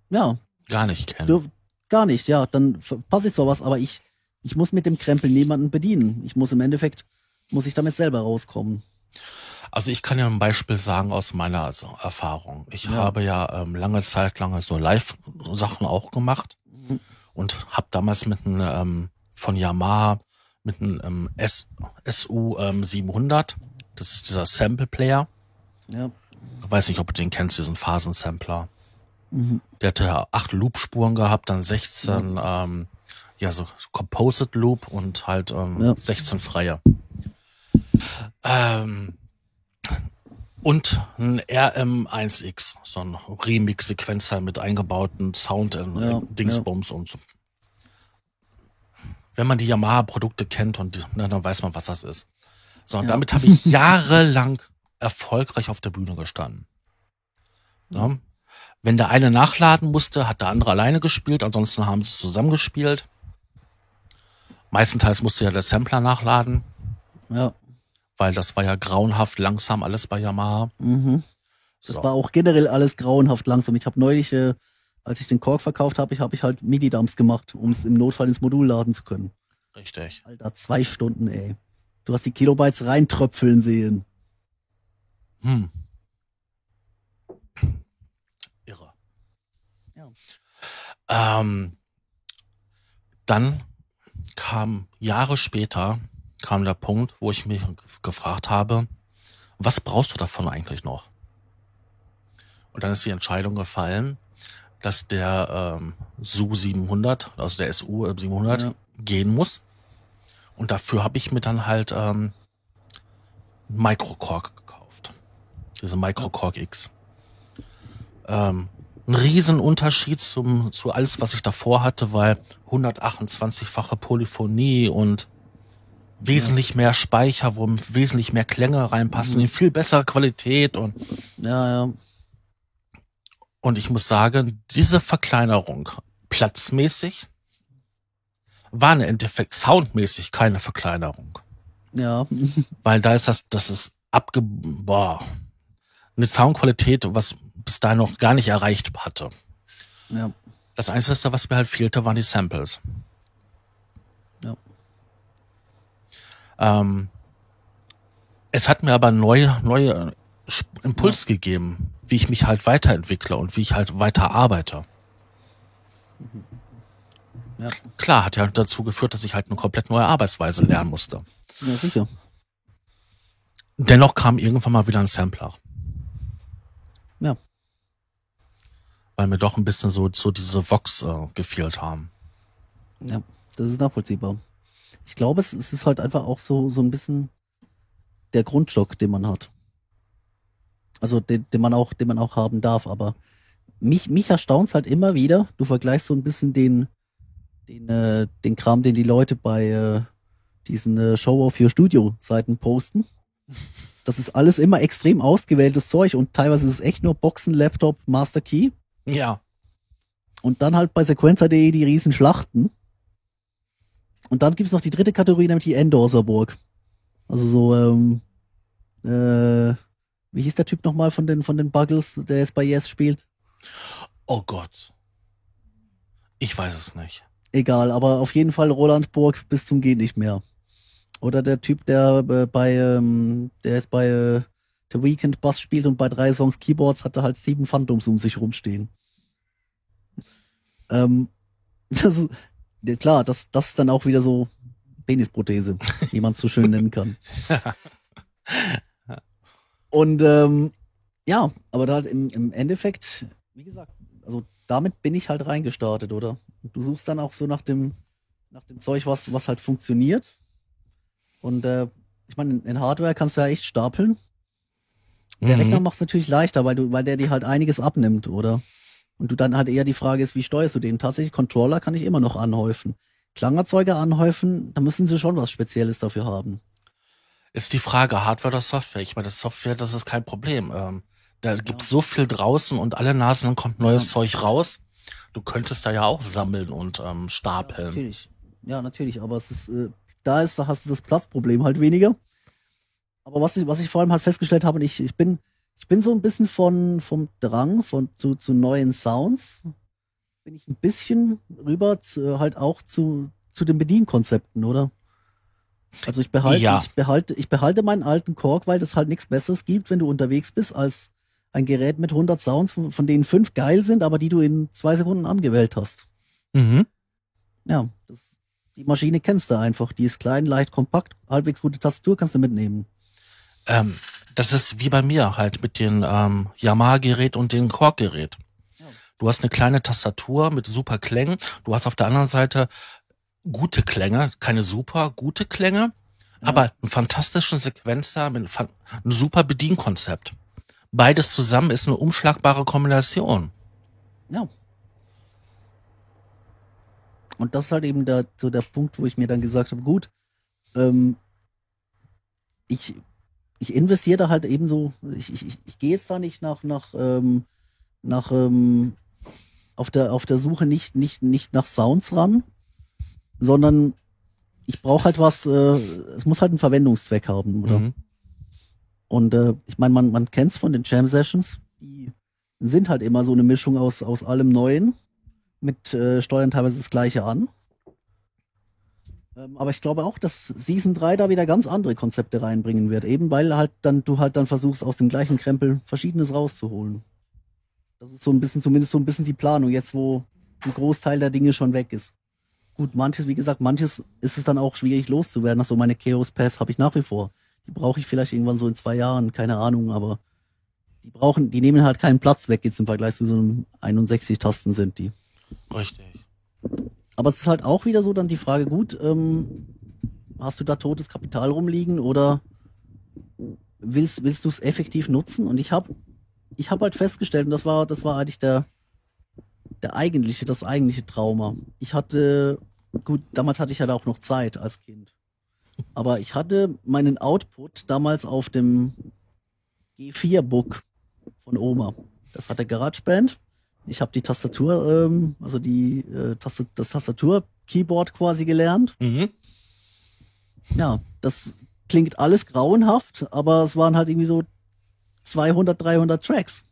ja, Gar nicht kennen. Dürf, gar nicht, ja. Dann verpasse ich zwar was, aber ich, ich muss mit dem Krempel niemanden bedienen. Ich muss im Endeffekt, muss ich damit selber rauskommen. Also ich kann ja ein Beispiel sagen aus meiner also Erfahrung. Ich Ja. habe ja ähm, lange Zeit lang so Live-Sachen auch gemacht Mhm. und habe damals mit einem ähm, von Yamaha mit einem ähm, S, SU ähm, 700, das ist dieser Sample Player. Ja. Ich weiß nicht, ob du den kennst, diesen Phasensampler. Mhm. Der hatte ja acht Loop-Spuren gehabt, dann 16, ähm, ja, so Composite Loop und halt ähm, Ja. 16 freie. Ähm, und ein RM1X, so ein Remix-Sequenzer mit eingebauten Sound in Ja, Dingsbums und so. Wenn man die Yamaha-Produkte kennt und na, dann weiß man, was das ist. So, und Ja. damit habe ich [LAUGHS] jahrelang erfolgreich auf der Bühne gestanden. Ja. Wenn der eine nachladen musste, hat der andere alleine gespielt, ansonsten haben sie zusammen gespielt. Meistenteils musste ja der Sampler nachladen, Ja. weil das war ja grauenhaft langsam alles bei Yamaha. Mhm. Das So. war auch generell alles grauenhaft langsam. Ich habe neulich, äh, als ich den Kork verkauft habe, ich habe ich halt MIDI-Dumps gemacht, um es im Notfall ins Modul laden zu können. Richtig. Alter, zwei Stunden, ey. Du hast die Kilobytes reintröpfeln sehen. Hm. Irre. Ja. Ähm, dann kam Jahre später kam der Punkt, wo ich mich gefragt habe, was brauchst du davon eigentlich noch? Und dann ist die Entscheidung gefallen, dass der ähm, SU 700, also der SU 700, Ja. gehen muss. Und dafür habe ich mir dann halt ähm, Microcork gekauft. Diese Microcork X. Ähm, ein Riesenunterschied zum, zu alles, was ich davor hatte, weil 128-fache Polyphonie und wesentlich mehr Speicher, wo wesentlich mehr Klänge reinpassen, in viel bessere Qualität und Ja, ja. und ich muss sagen, diese Verkleinerung platzmäßig war im Endeffekt soundmäßig keine Verkleinerung. Ja. Weil da ist das, das ist abge, boah, eine Soundqualität, was bis dahin noch gar nicht erreicht hatte. ja. Das Einzige, was mir halt fehlte, waren die Samples. Ja. Ähm, es hat mir aber neue, neue Sp- Impuls gegeben, wie ich mich halt weiterentwickle und wie ich halt weiter arbeite. Ja. Klar, hat ja dazu geführt, dass ich halt eine komplett neue Arbeitsweise lernen musste. Ja, sicher. Dennoch kam irgendwann mal wieder ein Sampler. Ja. Weil mir doch ein bisschen so, so diese Vox äh, gefehlt haben. Ja, das ist nachvollziehbar. Ich glaube, es, es ist halt einfach auch so, so ein bisschen der Grundstock, den man hat. Also den, den man auch, den man auch haben darf. Aber mich, mich erstaunt's halt immer wieder. Du vergleichst so ein bisschen den, den, äh, den Kram, den die Leute bei äh, diesen äh, Show of Your Studio Seiten posten. Das ist alles immer extrem ausgewähltes Zeug und teilweise ist es echt nur Boxen, Laptop, Master Key. Ja. Und dann halt bei Sequencer.de die riesen Schlachten. Und dann gibt's noch die dritte Kategorie, nämlich die Endorserburg. Also so, ähm, äh, wie hieß der Typ nochmal von den, von den Buggles, der jetzt bei Yes spielt? Oh Gott. Ich weiß es nicht. Egal, aber auf jeden Fall Roland Burg bis zum Gehen nicht mehr. Oder der Typ, der äh, bei, ähm, der jetzt bei äh, The Weekend Bass spielt und bei drei Songs Keyboards hatte halt sieben Phantoms um sich rumstehen. Ähm, [LAUGHS] das ist, ja, klar, das, das ist dann auch wieder so Penisprothese, wie man es so schön nennen kann. [LAUGHS] Und ähm, ja, aber da halt im, im Endeffekt, wie gesagt, also damit bin ich halt reingestartet, oder? Und du suchst dann auch so nach dem, nach dem Zeug, was, was halt funktioniert. Und äh, ich meine, in Hardware kannst du ja echt stapeln. Der Mhm. Rechner macht es natürlich leichter, weil du, weil der dir halt einiges abnimmt, oder? Und du dann halt eher die Frage ist, wie steuerst du den? Tatsächlich, Controller kann ich immer noch anhäufen. Klangerzeuger anhäufen, da müssen sie schon was Spezielles dafür haben. Ist die Frage Hardware oder Software? Ich meine, das Software, das ist kein Problem. Ähm, da gibt's so viel draußen und alle Nasen dann kommt neues Ja. Zeug raus. Du könntest da ja auch sammeln und ähm, stapeln. Natürlich. Ja, natürlich, aber es ist, äh, da ist, da hast du das Platzproblem halt weniger. Aber was ich, was ich vor allem halt festgestellt habe, und ich, ich bin, ich bin so ein bisschen von, vom Drang von, zu, zu neuen Sounds, bin ich ein bisschen rüber zu, halt auch zu, zu den Bedienkonzepten, oder? Also ich behalte, Ja. ich behalte, ich behalte meinen alten Korg, weil das halt nichts Besseres gibt, wenn du unterwegs bist, als ein Gerät mit 100 Sounds, von von denen fünf geil sind, aber die du in zwei Sekunden angewählt hast. Mhm. Ja, das, die Maschine kennst du einfach. Die ist klein, leicht, kompakt, halbwegs gute Tastatur kannst du mitnehmen. Ähm, das ist wie bei mir halt mit dem ähm, Yamaha-Gerät und dem Korg-Gerät. Du hast eine kleine Tastatur mit super Klängen. Du hast auf der anderen Seite gute Klänge, keine super, gute Klänge, Ja. aber einen fantastischen Sequenzer mit fan- ein super Bedienkonzept. Beides zusammen ist eine umschlagbare Kombination. Ja. Und das ist halt eben der, so der Punkt, wo ich mir dann gesagt habe, gut, ähm, ich, ich investiere da halt eben so, ich, ich, ich gehe jetzt da nicht nach, nach, ähm, nach, ähm, auf der, auf der Suche nicht, nicht, nicht nach Sounds ran, sondern ich brauche halt was, äh, es muss halt einen Verwendungszweck haben, oder? Mhm. Und äh, ich meine, man, man kennt's von den Jam Sessions. Die sind halt immer so eine Mischung aus, aus allem Neuen, mit äh, Steuern teilweise das gleiche an. Ähm, aber ich glaube auch, dass Season 3 da wieder ganz andere Konzepte reinbringen wird, eben weil halt dann du halt dann versuchst, aus dem gleichen Krempel Verschiedenes rauszuholen. Das ist so ein bisschen, zumindest so ein bisschen die Planung, jetzt wo ein Großteil der Dinge schon weg ist. Gut, manches, wie gesagt, manches ist es dann auch schwierig loszuwerden. Ach so, meine Chaos Pass habe ich nach wie vor. Die brauche ich vielleicht irgendwann so in zwei Jahren, keine Ahnung, aber die brauchen, die nehmen halt keinen Platz weg jetzt im Vergleich zu so einem 61 Tasten sind die. Richtig. Aber es ist halt auch wieder so dann die Frage, gut, ähm, hast du da totes Kapital rumliegen oder willst, willst du es effektiv nutzen? Und ich habe ich hab halt festgestellt, und das war, das war eigentlich der, der eigentliche, das eigentliche Trauma. Ich hatte, gut, damals hatte ich halt auch noch Zeit als Kind. Aber ich hatte meinen Output damals auf dem G4-Book von Oma. Das hatte GarageBand. Ich habe die Tastatur, ähm, also die äh, Taste, das Tastatur-Keyboard quasi gelernt. Mhm. Ja, das klingt alles grauenhaft, aber es waren halt irgendwie so 200, 300 Tracks.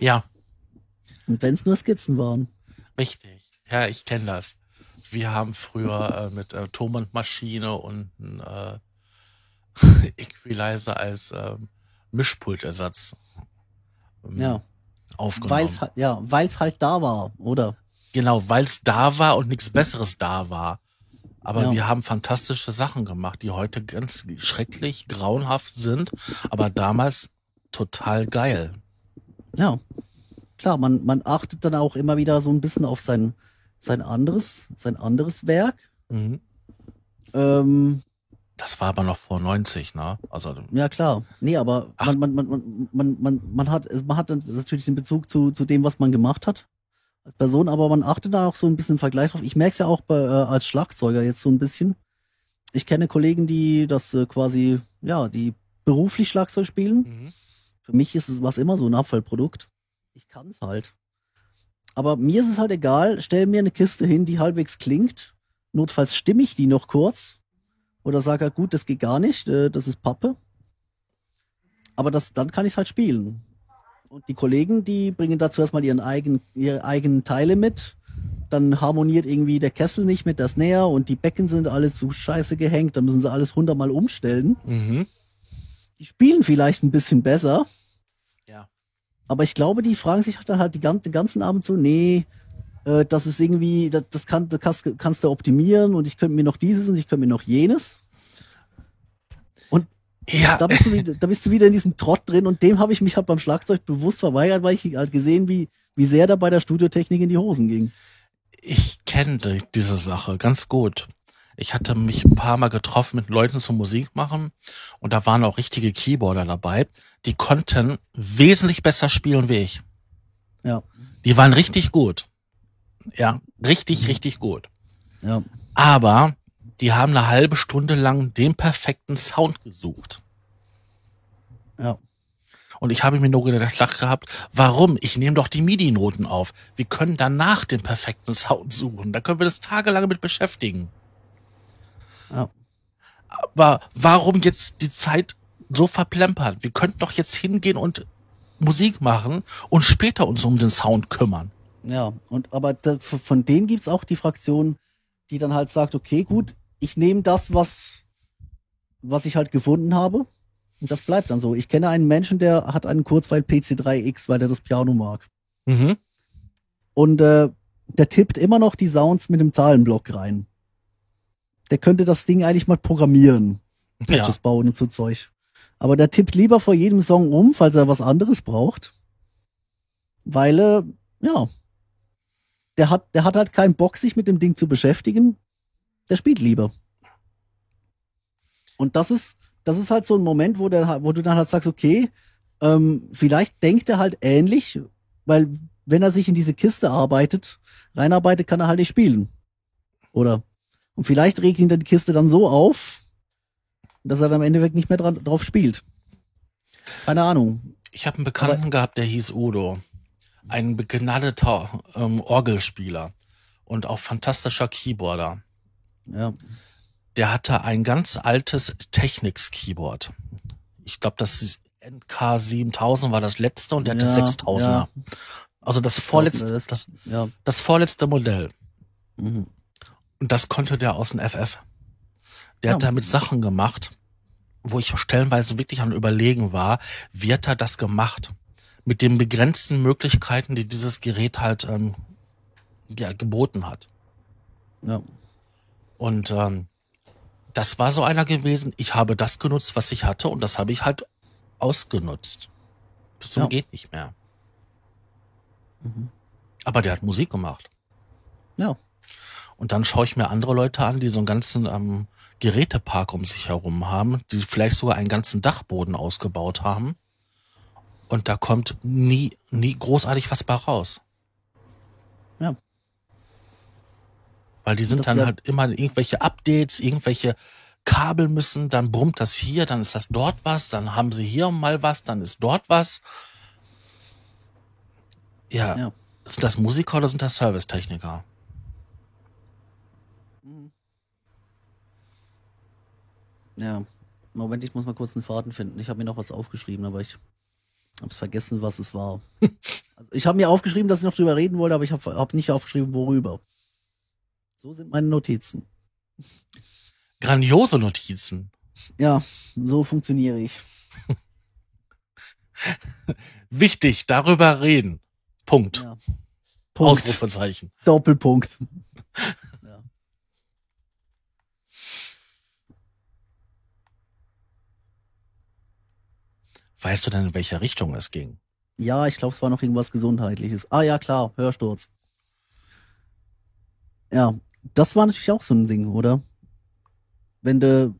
Ja, Und wenn es nur Skizzen waren. richtig. Ja, ich kenne das. Wir haben früher äh, mit äh, Tonbandmaschine und äh, [LAUGHS] Equalizer als ähm, Mischpultersatz ähm, Ja, aufgenommen. weil's halt, ja, weil's halt da war, oder? Genau, weil es da war und nichts Besseres da war. Aber Ja. wir haben fantastische Sachen gemacht, die heute ganz schrecklich, grauenhaft sind, aber damals total geil. Ja, klar, man, man achtet dann auch immer wieder so ein bisschen auf sein, sein anderes, sein anderes Werk. Mhm. Ähm, Das war aber noch vor 90, ne? Also, ja, klar. Nee, aber man, man, man, man, man, man, man hat, man hat dann natürlich den Bezug zu, zu dem, was man gemacht hat als Person, aber man achtet dann auch so ein bisschen im Vergleich drauf. Ich merke es ja auch bei, äh, als Schlagzeuger jetzt so ein bisschen. Ich kenne Kollegen, die das äh, quasi, ja, die beruflich Schlagzeug spielen. mhm. Für mich ist es was immer so ein Abfallprodukt. Ich kann es halt. Aber mir ist es halt egal, stell mir eine Kiste hin, die halbwegs klingt. Notfalls stimme ich die noch kurz. Oder sag halt, gut, das geht gar nicht, äh, das ist Pappe. Aber das, dann kann ich es halt spielen. Und die Kollegen, die bringen dazu erstmal ihren eigenen, ihre eigenen Teile mit. Dann harmoniert irgendwie der Kessel nicht mit der Snare und die Becken sind alles so scheiße gehängt. Dann müssen sie alles hundertmal umstellen. Mhm. Die spielen vielleicht ein bisschen besser, Ja. aber ich glaube, die fragen sich dann halt die gan- den ganzen Abend so, nee, äh, das ist irgendwie, das, das, kann, das kannst, kannst du optimieren und ich könnte mir noch dieses und ich könnte mir noch jenes. Ja, Da bist, du wieder, da bist du wieder in diesem Trott drin und dem habe ich mich halt beim Schlagzeug bewusst verweigert, weil ich halt gesehen, wie, wie sehr da bei der Studiotechnik in die Hosen ging. ich kenne die- diese Sache ganz gut. Ich hatte mich ein paar Mal getroffen mit Leuten zum Musik machen und da waren auch richtige Keyboarder dabei, die konnten wesentlich besser spielen wie ich. Ja, Die waren richtig gut. Ja, richtig, richtig gut. ja, Aber die haben eine halbe Stunde lang den perfekten Sound gesucht. ja. Und ich habe mir nur gedacht gehabt, warum? Ich nehme doch die MIDI-Noten auf. Wir können danach den perfekten Sound suchen. Da können wir das tagelang mit beschäftigen. Ja. Aber warum jetzt die Zeit so verplempern? Wir könnten doch jetzt hingehen und Musik machen und später uns um den Sound kümmern. Ja, und aber da, von denen gibt's auch die Fraktion, die dann halt sagt, okay, gut, ich nehme das, was, was ich halt gefunden habe. Und das bleibt dann so. Ich kenne einen Menschen, der hat einen Kurzweil PC3X, weil er das Piano mag. Mhm. Und äh, der tippt immer noch die Sounds mit dem Zahlenblock rein. Der könnte das Ding eigentlich mal programmieren. Ja. Patches bauen und so Zeug. Aber der tippt lieber vor jedem Song um, falls er was anderes braucht. Weil, äh, ja, der hat, der hat halt keinen Bock, sich mit dem Ding zu beschäftigen. Der spielt lieber. Und das ist, das ist halt so ein Moment, wo, der, wo du dann halt sagst, okay, ähm, vielleicht denkt er halt ähnlich, weil wenn er sich in diese Kiste arbeitet, reinarbeitet, kann er halt nicht spielen. Oder? Und vielleicht regt ihn dann die Kiste dann so auf, dass er dann am Endeffekt nicht mehr dran, drauf spielt. Keine Ahnung. Ich habe einen Bekannten gehabt, der hieß Udo. Ein begnadeter ähm, Orgelspieler und auch fantastischer Keyboarder. Ja, Der hatte ein ganz altes Technics-Keyboard. Ich glaube, das NK 7000 war das letzte und der hatte Ja, 6000er. ja. Also das 6000er, vorletzte, das- das, Ja. das vorletzte Modell. Mhm. Und das konnte der aus dem FF. Der Ja. hat damit Sachen gemacht, wo ich stellenweise wirklich am Überlegen war, wie hat er das gemacht? Mit den begrenzten Möglichkeiten, die dieses Gerät halt ähm, ja, geboten hat. Ja. Und ähm, das war so einer gewesen. Ich habe das genutzt, was ich hatte, und das habe ich halt ausgenutzt. Bis zum Ja. geht nicht mehr. Mhm. Aber der hat Musik gemacht. Ja. Und dann schaue ich mir andere Leute an, die so einen ganzen ähm, Gerätepark um sich herum haben, die vielleicht sogar einen ganzen Dachboden ausgebaut haben. Und da kommt nie, nie großartig was bei raus. Ja. Weil die sind dann ja- halt immer irgendwelche Updates, irgendwelche Kabel müssen, dann brummt das hier, dann ist das dort was, dann haben sie hier mal was, dann ist dort was. Ja. Ja. Sind das Musiker oder sind das Servicetechniker? Mhm. Ja. Moment, ich muss mal kurz einen Faden finden. Ich habe mir noch was aufgeschrieben, aber ich habe es vergessen, was es war. also ich habe mir aufgeschrieben, dass ich noch drüber reden wollte, aber ich habe hab nicht aufgeschrieben, worüber. So sind meine Notizen. Grandiose Notizen. Ja, so funktioniere ich. [LAUGHS] Wichtig, darüber reden. Punkt. Ja. Punkt. Ausrufezeichen. Doppelpunkt. [LAUGHS] Weißt du denn, in welche Richtung es ging? ja, ich glaube, es war noch irgendwas Gesundheitliches. Ah ja, klar, Hörsturz. Ja, das war natürlich auch so ein Ding, oder? Wenn du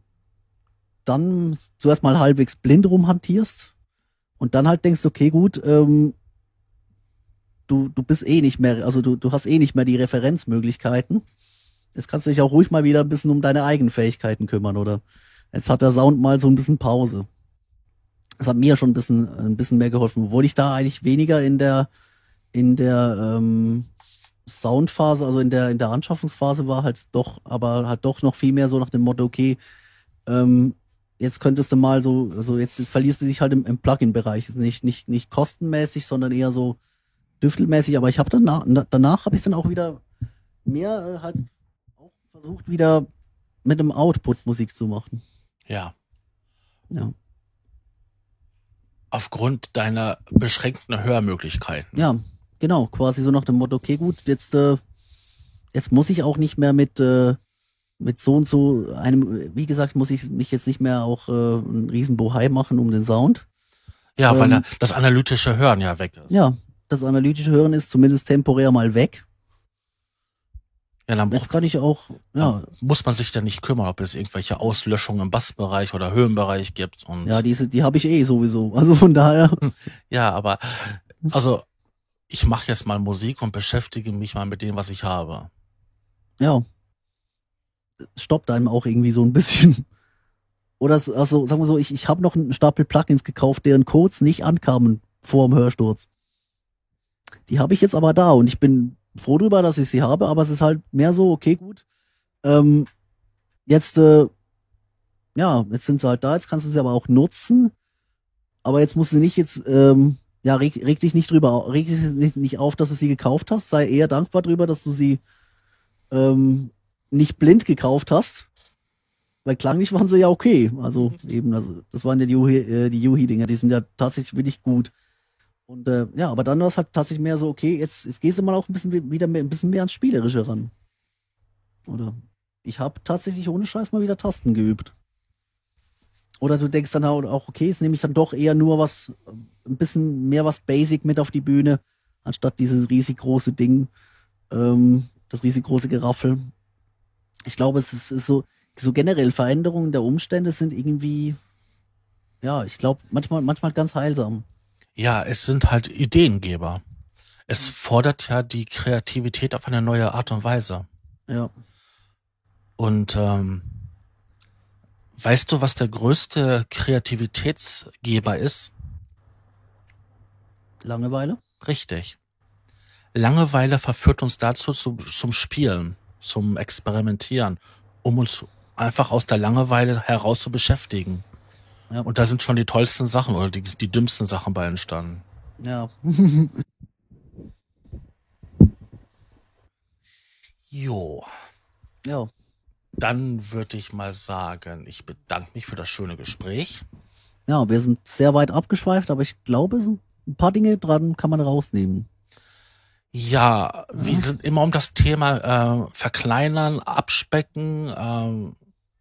dann zuerst mal halbwegs blind rumhantierst und dann halt denkst, okay, gut, ähm, du, du bist eh nicht mehr, also du, du hast eh nicht mehr die Referenzmöglichkeiten. Jetzt kannst du dich auch ruhig mal wieder ein bisschen um deine eigenen Fähigkeiten kümmern, oder? Jetzt hat der Sound mal so ein bisschen Pause. Das hat mir schon ein bisschen, ein bisschen mehr geholfen, obwohl ich da eigentlich weniger in der, in der ähm, Soundphase, also in der, in der Anschaffungsphase war halt doch, aber halt doch noch viel mehr so nach dem Motto, okay, ähm, jetzt könntest du mal so, also jetzt, jetzt verlierst du dich halt im, im Plugin-Bereich. Nicht, nicht, nicht kostenmäßig, sondern eher so düftelmäßig. Aber ich habe danach, na- danach habe ich dann auch wieder mehr äh, halt auch versucht, wieder mit dem Output Musik zu machen. Ja. Ja. Aufgrund deiner beschränkten Hörmöglichkeiten. Ja, genau, quasi so nach dem Motto, okay, gut, jetzt, äh, jetzt muss ich auch nicht mehr mit, äh, mit so und so einem, wie gesagt, muss ich mich jetzt nicht mehr auch äh, einen riesen Bohai machen um den Sound. Ja, weil Ähm, da das analytische Hören ja weg ist. Ja, das analytische Hören ist zumindest temporär mal weg. Ja dann braucht, kann ich auch, ja, muss man sich dann nicht kümmern, ob es irgendwelche Auslöschungen im Bassbereich oder Höhenbereich gibt. Und ja, diese, die habe ich eh sowieso. Also von daher, [LAUGHS] ja aber also ich mache jetzt mal Musik und beschäftige mich mal mit dem, was ich habe. ja, stoppt einem auch irgendwie so ein bisschen. Oder also sagen wir so, ich, ich habe noch einen Stapel Plugins gekauft, deren Codes nicht ankamen vor dem Hörsturz. Die habe ich jetzt aber da und ich bin froh drüber, dass ich sie habe, aber es ist halt mehr so, okay, gut. Ähm, jetzt, äh, ja, jetzt sind sie halt da, jetzt kannst du sie aber auch nutzen. Aber jetzt musst du nicht jetzt, ähm, ja, reg, reg dich nicht drüber, reg dich nicht, nicht auf, dass du sie gekauft hast. Sei eher dankbar drüber, dass du sie ähm, nicht blind gekauft hast. Weil klanglich waren sie ja okay. Also eben, also das waren ja die Yuhi, äh, die Yuhi-Dinger, die sind ja tatsächlich wirklich gut. Und äh, ja, aber dann war es halt tatsächlich mehr so, okay, jetzt, jetzt gehst du mal auch ein bisschen wi- wieder mehr, ein bisschen mehr ans Spielerische ran. Oder ich habe tatsächlich ohne Scheiß mal wieder Tasten geübt. Oder du denkst dann auch, auch, okay, jetzt nehme ich dann doch eher nur was, ein bisschen mehr was Basic mit auf die Bühne, anstatt dieses riesig große Ding, ähm, das riesig große Geraffel. Ich glaube, es ist, ist so, so generell Veränderungen der Umstände sind irgendwie, ja, ich glaube, manchmal, manchmal ganz heilsam. Ja, es sind halt Ideengeber. Es fordert ja die Kreativität auf eine neue Art und Weise. Ja. Und ähm, weißt du, was der größte Kreativitätsgeber ist? Langeweile? Richtig. Langeweile verführt uns dazu zu, zum Spielen, zum Experimentieren, um uns einfach aus der Langeweile heraus zu beschäftigen. Ja. Und da sind schon die tollsten Sachen oder die, die dümmsten Sachen bei entstanden. Ja. [LAUGHS] jo. Ja. Dann würde ich mal sagen, ich bedanke mich für das schöne Gespräch. Ja, wir sind sehr weit abgeschweift, aber ich glaube, so ein paar Dinge dran kann man rausnehmen. Ja, wir sind immer um das Thema äh, Verkleinern, Abspecken. Ähm,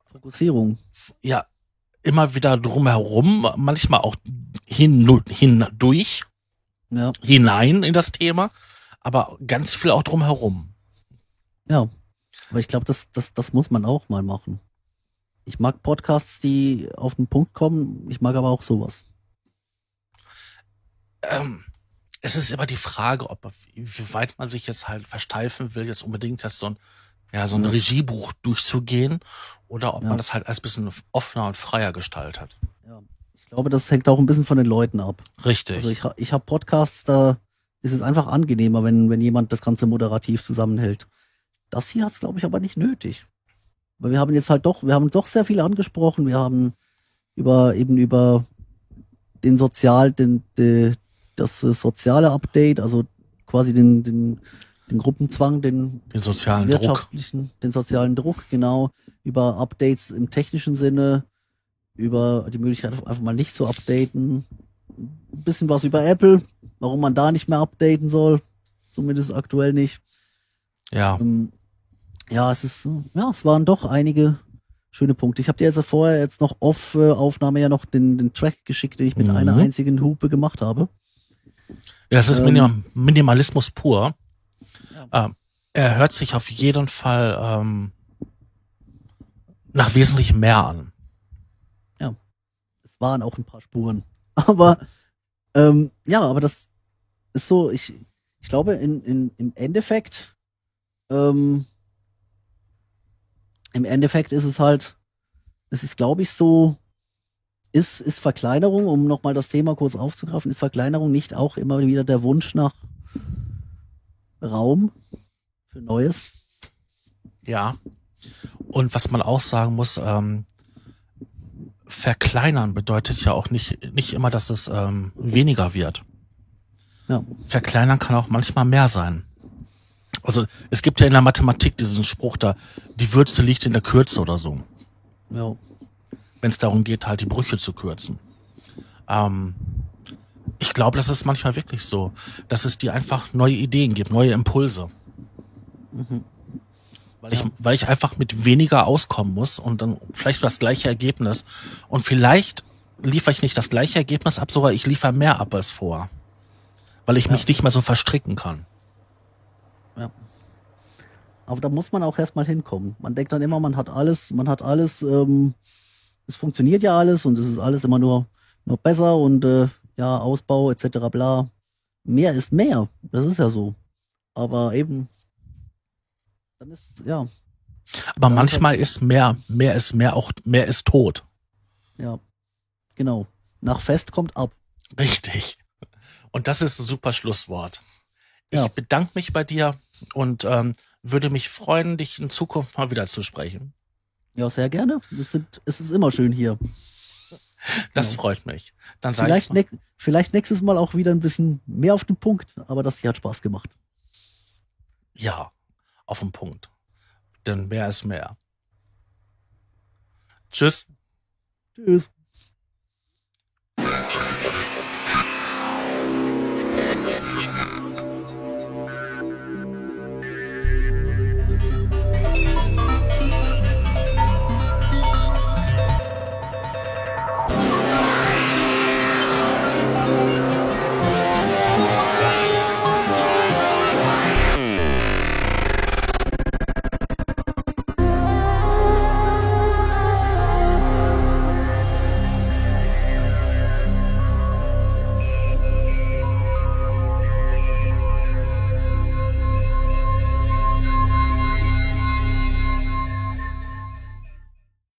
Fokussierung. Ja, immer wieder drumherum, manchmal auch hin, hindurch, ja. hinein in das Thema, aber ganz viel auch drumherum. Ja, aber ich glaube, das, das, das muss man auch mal machen. Ich mag Podcasts, die auf den Punkt kommen, ich mag aber auch sowas. Ähm, es ist immer die Frage, ob wie weit man sich jetzt halt versteifen will, jetzt unbedingt jetzt so ein ja, so ein. Regiebuch durchzugehen oder ob ja. man das halt als bisschen offener und freier gestaltet. Ja, ich glaube, das hängt auch ein bisschen von den Leuten ab. Richtig. Also ich, ich habe Podcasts, da ist es einfach angenehmer, wenn, wenn jemand das Ganze moderativ zusammenhält. Das hier hat es, glaube ich, aber nicht nötig. Weil wir haben jetzt halt doch, wir haben doch sehr viel angesprochen. Wir haben über eben über den Sozial, den, den das soziale Update, also quasi den, den den Gruppenzwang, den, den sozialen wirtschaftlichen, Druck. den sozialen Druck, genau, über Updates im technischen Sinne, über die Möglichkeit einfach mal nicht zu updaten, ein bisschen was über Apple, warum man da nicht mehr updaten soll, zumindest aktuell nicht. Ja. Ähm, ja, es ist, ja, es waren doch einige schöne Punkte. Ich habe dir jetzt vorher jetzt noch off Aufnahme ja noch den, den Track geschickt, den ich mit mhm. einer einzigen Hupe gemacht habe. Ja, es ist ähm, Minimalismus pur. Ähm, er hört sich auf jeden Fall ähm, nach wesentlich mehr an. Ja, es waren auch ein paar Spuren. [LAUGHS] Aber ähm, ja, aber das ist so, ich, ich glaube, in, in, im Endeffekt, ähm, im Endeffekt ist es halt, es ist, glaube ich, so, ist, ist Verkleinerung, um nochmal das Thema kurz aufzugreifen, ist Verkleinerung nicht auch immer wieder der Wunsch nach Raum für Neues. Ja. Und was man auch sagen muss, ähm, verkleinern bedeutet ja auch nicht, nicht immer, dass es ähm, weniger wird. Ja. Verkleinern kann auch manchmal mehr sein. Also es gibt ja in der Mathematik diesen Spruch da, die Würze liegt in der Kürze oder so. Ja. Wenn es darum geht, halt die Brüche zu kürzen. Ähm, ich glaube, das ist manchmal wirklich so, dass es dir einfach neue Ideen gibt, neue Impulse. Mhm. Weil, ich, weil ich einfach mit weniger auskommen muss und dann vielleicht das gleiche Ergebnis. Und vielleicht liefere ich nicht das gleiche Ergebnis ab, sogar ich liefere mehr ab als vor. Weil ich ja. mich nicht mehr so verstricken kann. Ja. Aber da muss man auch erstmal hinkommen. Man denkt dann immer, man hat alles, man hat alles, ähm, es funktioniert ja alles und es ist alles immer nur, nur besser und äh, ja, Ausbau etc. bla. Mehr ist mehr. Das ist ja so. Aber eben, dann ist, ja. Aber manchmal ist, halt, ist mehr, mehr ist mehr auch, mehr ist tot. Ja, genau. Nach Fest kommt ab. Richtig. Und das ist ein super Schlusswort. Ich ja. bedanke mich bei dir und ähm, würde mich freuen, dich in Zukunft mal wieder zu sprechen. Ja, sehr gerne. Es, sind, es ist immer schön hier. Das genau. freut mich. Dann vielleicht, ne vielleicht nächstes Mal auch wieder ein bisschen mehr auf den Punkt, aber das hier hat Spaß gemacht. Ja, auf den Punkt. Denn mehr ist mehr. Tschüss. Tschüss.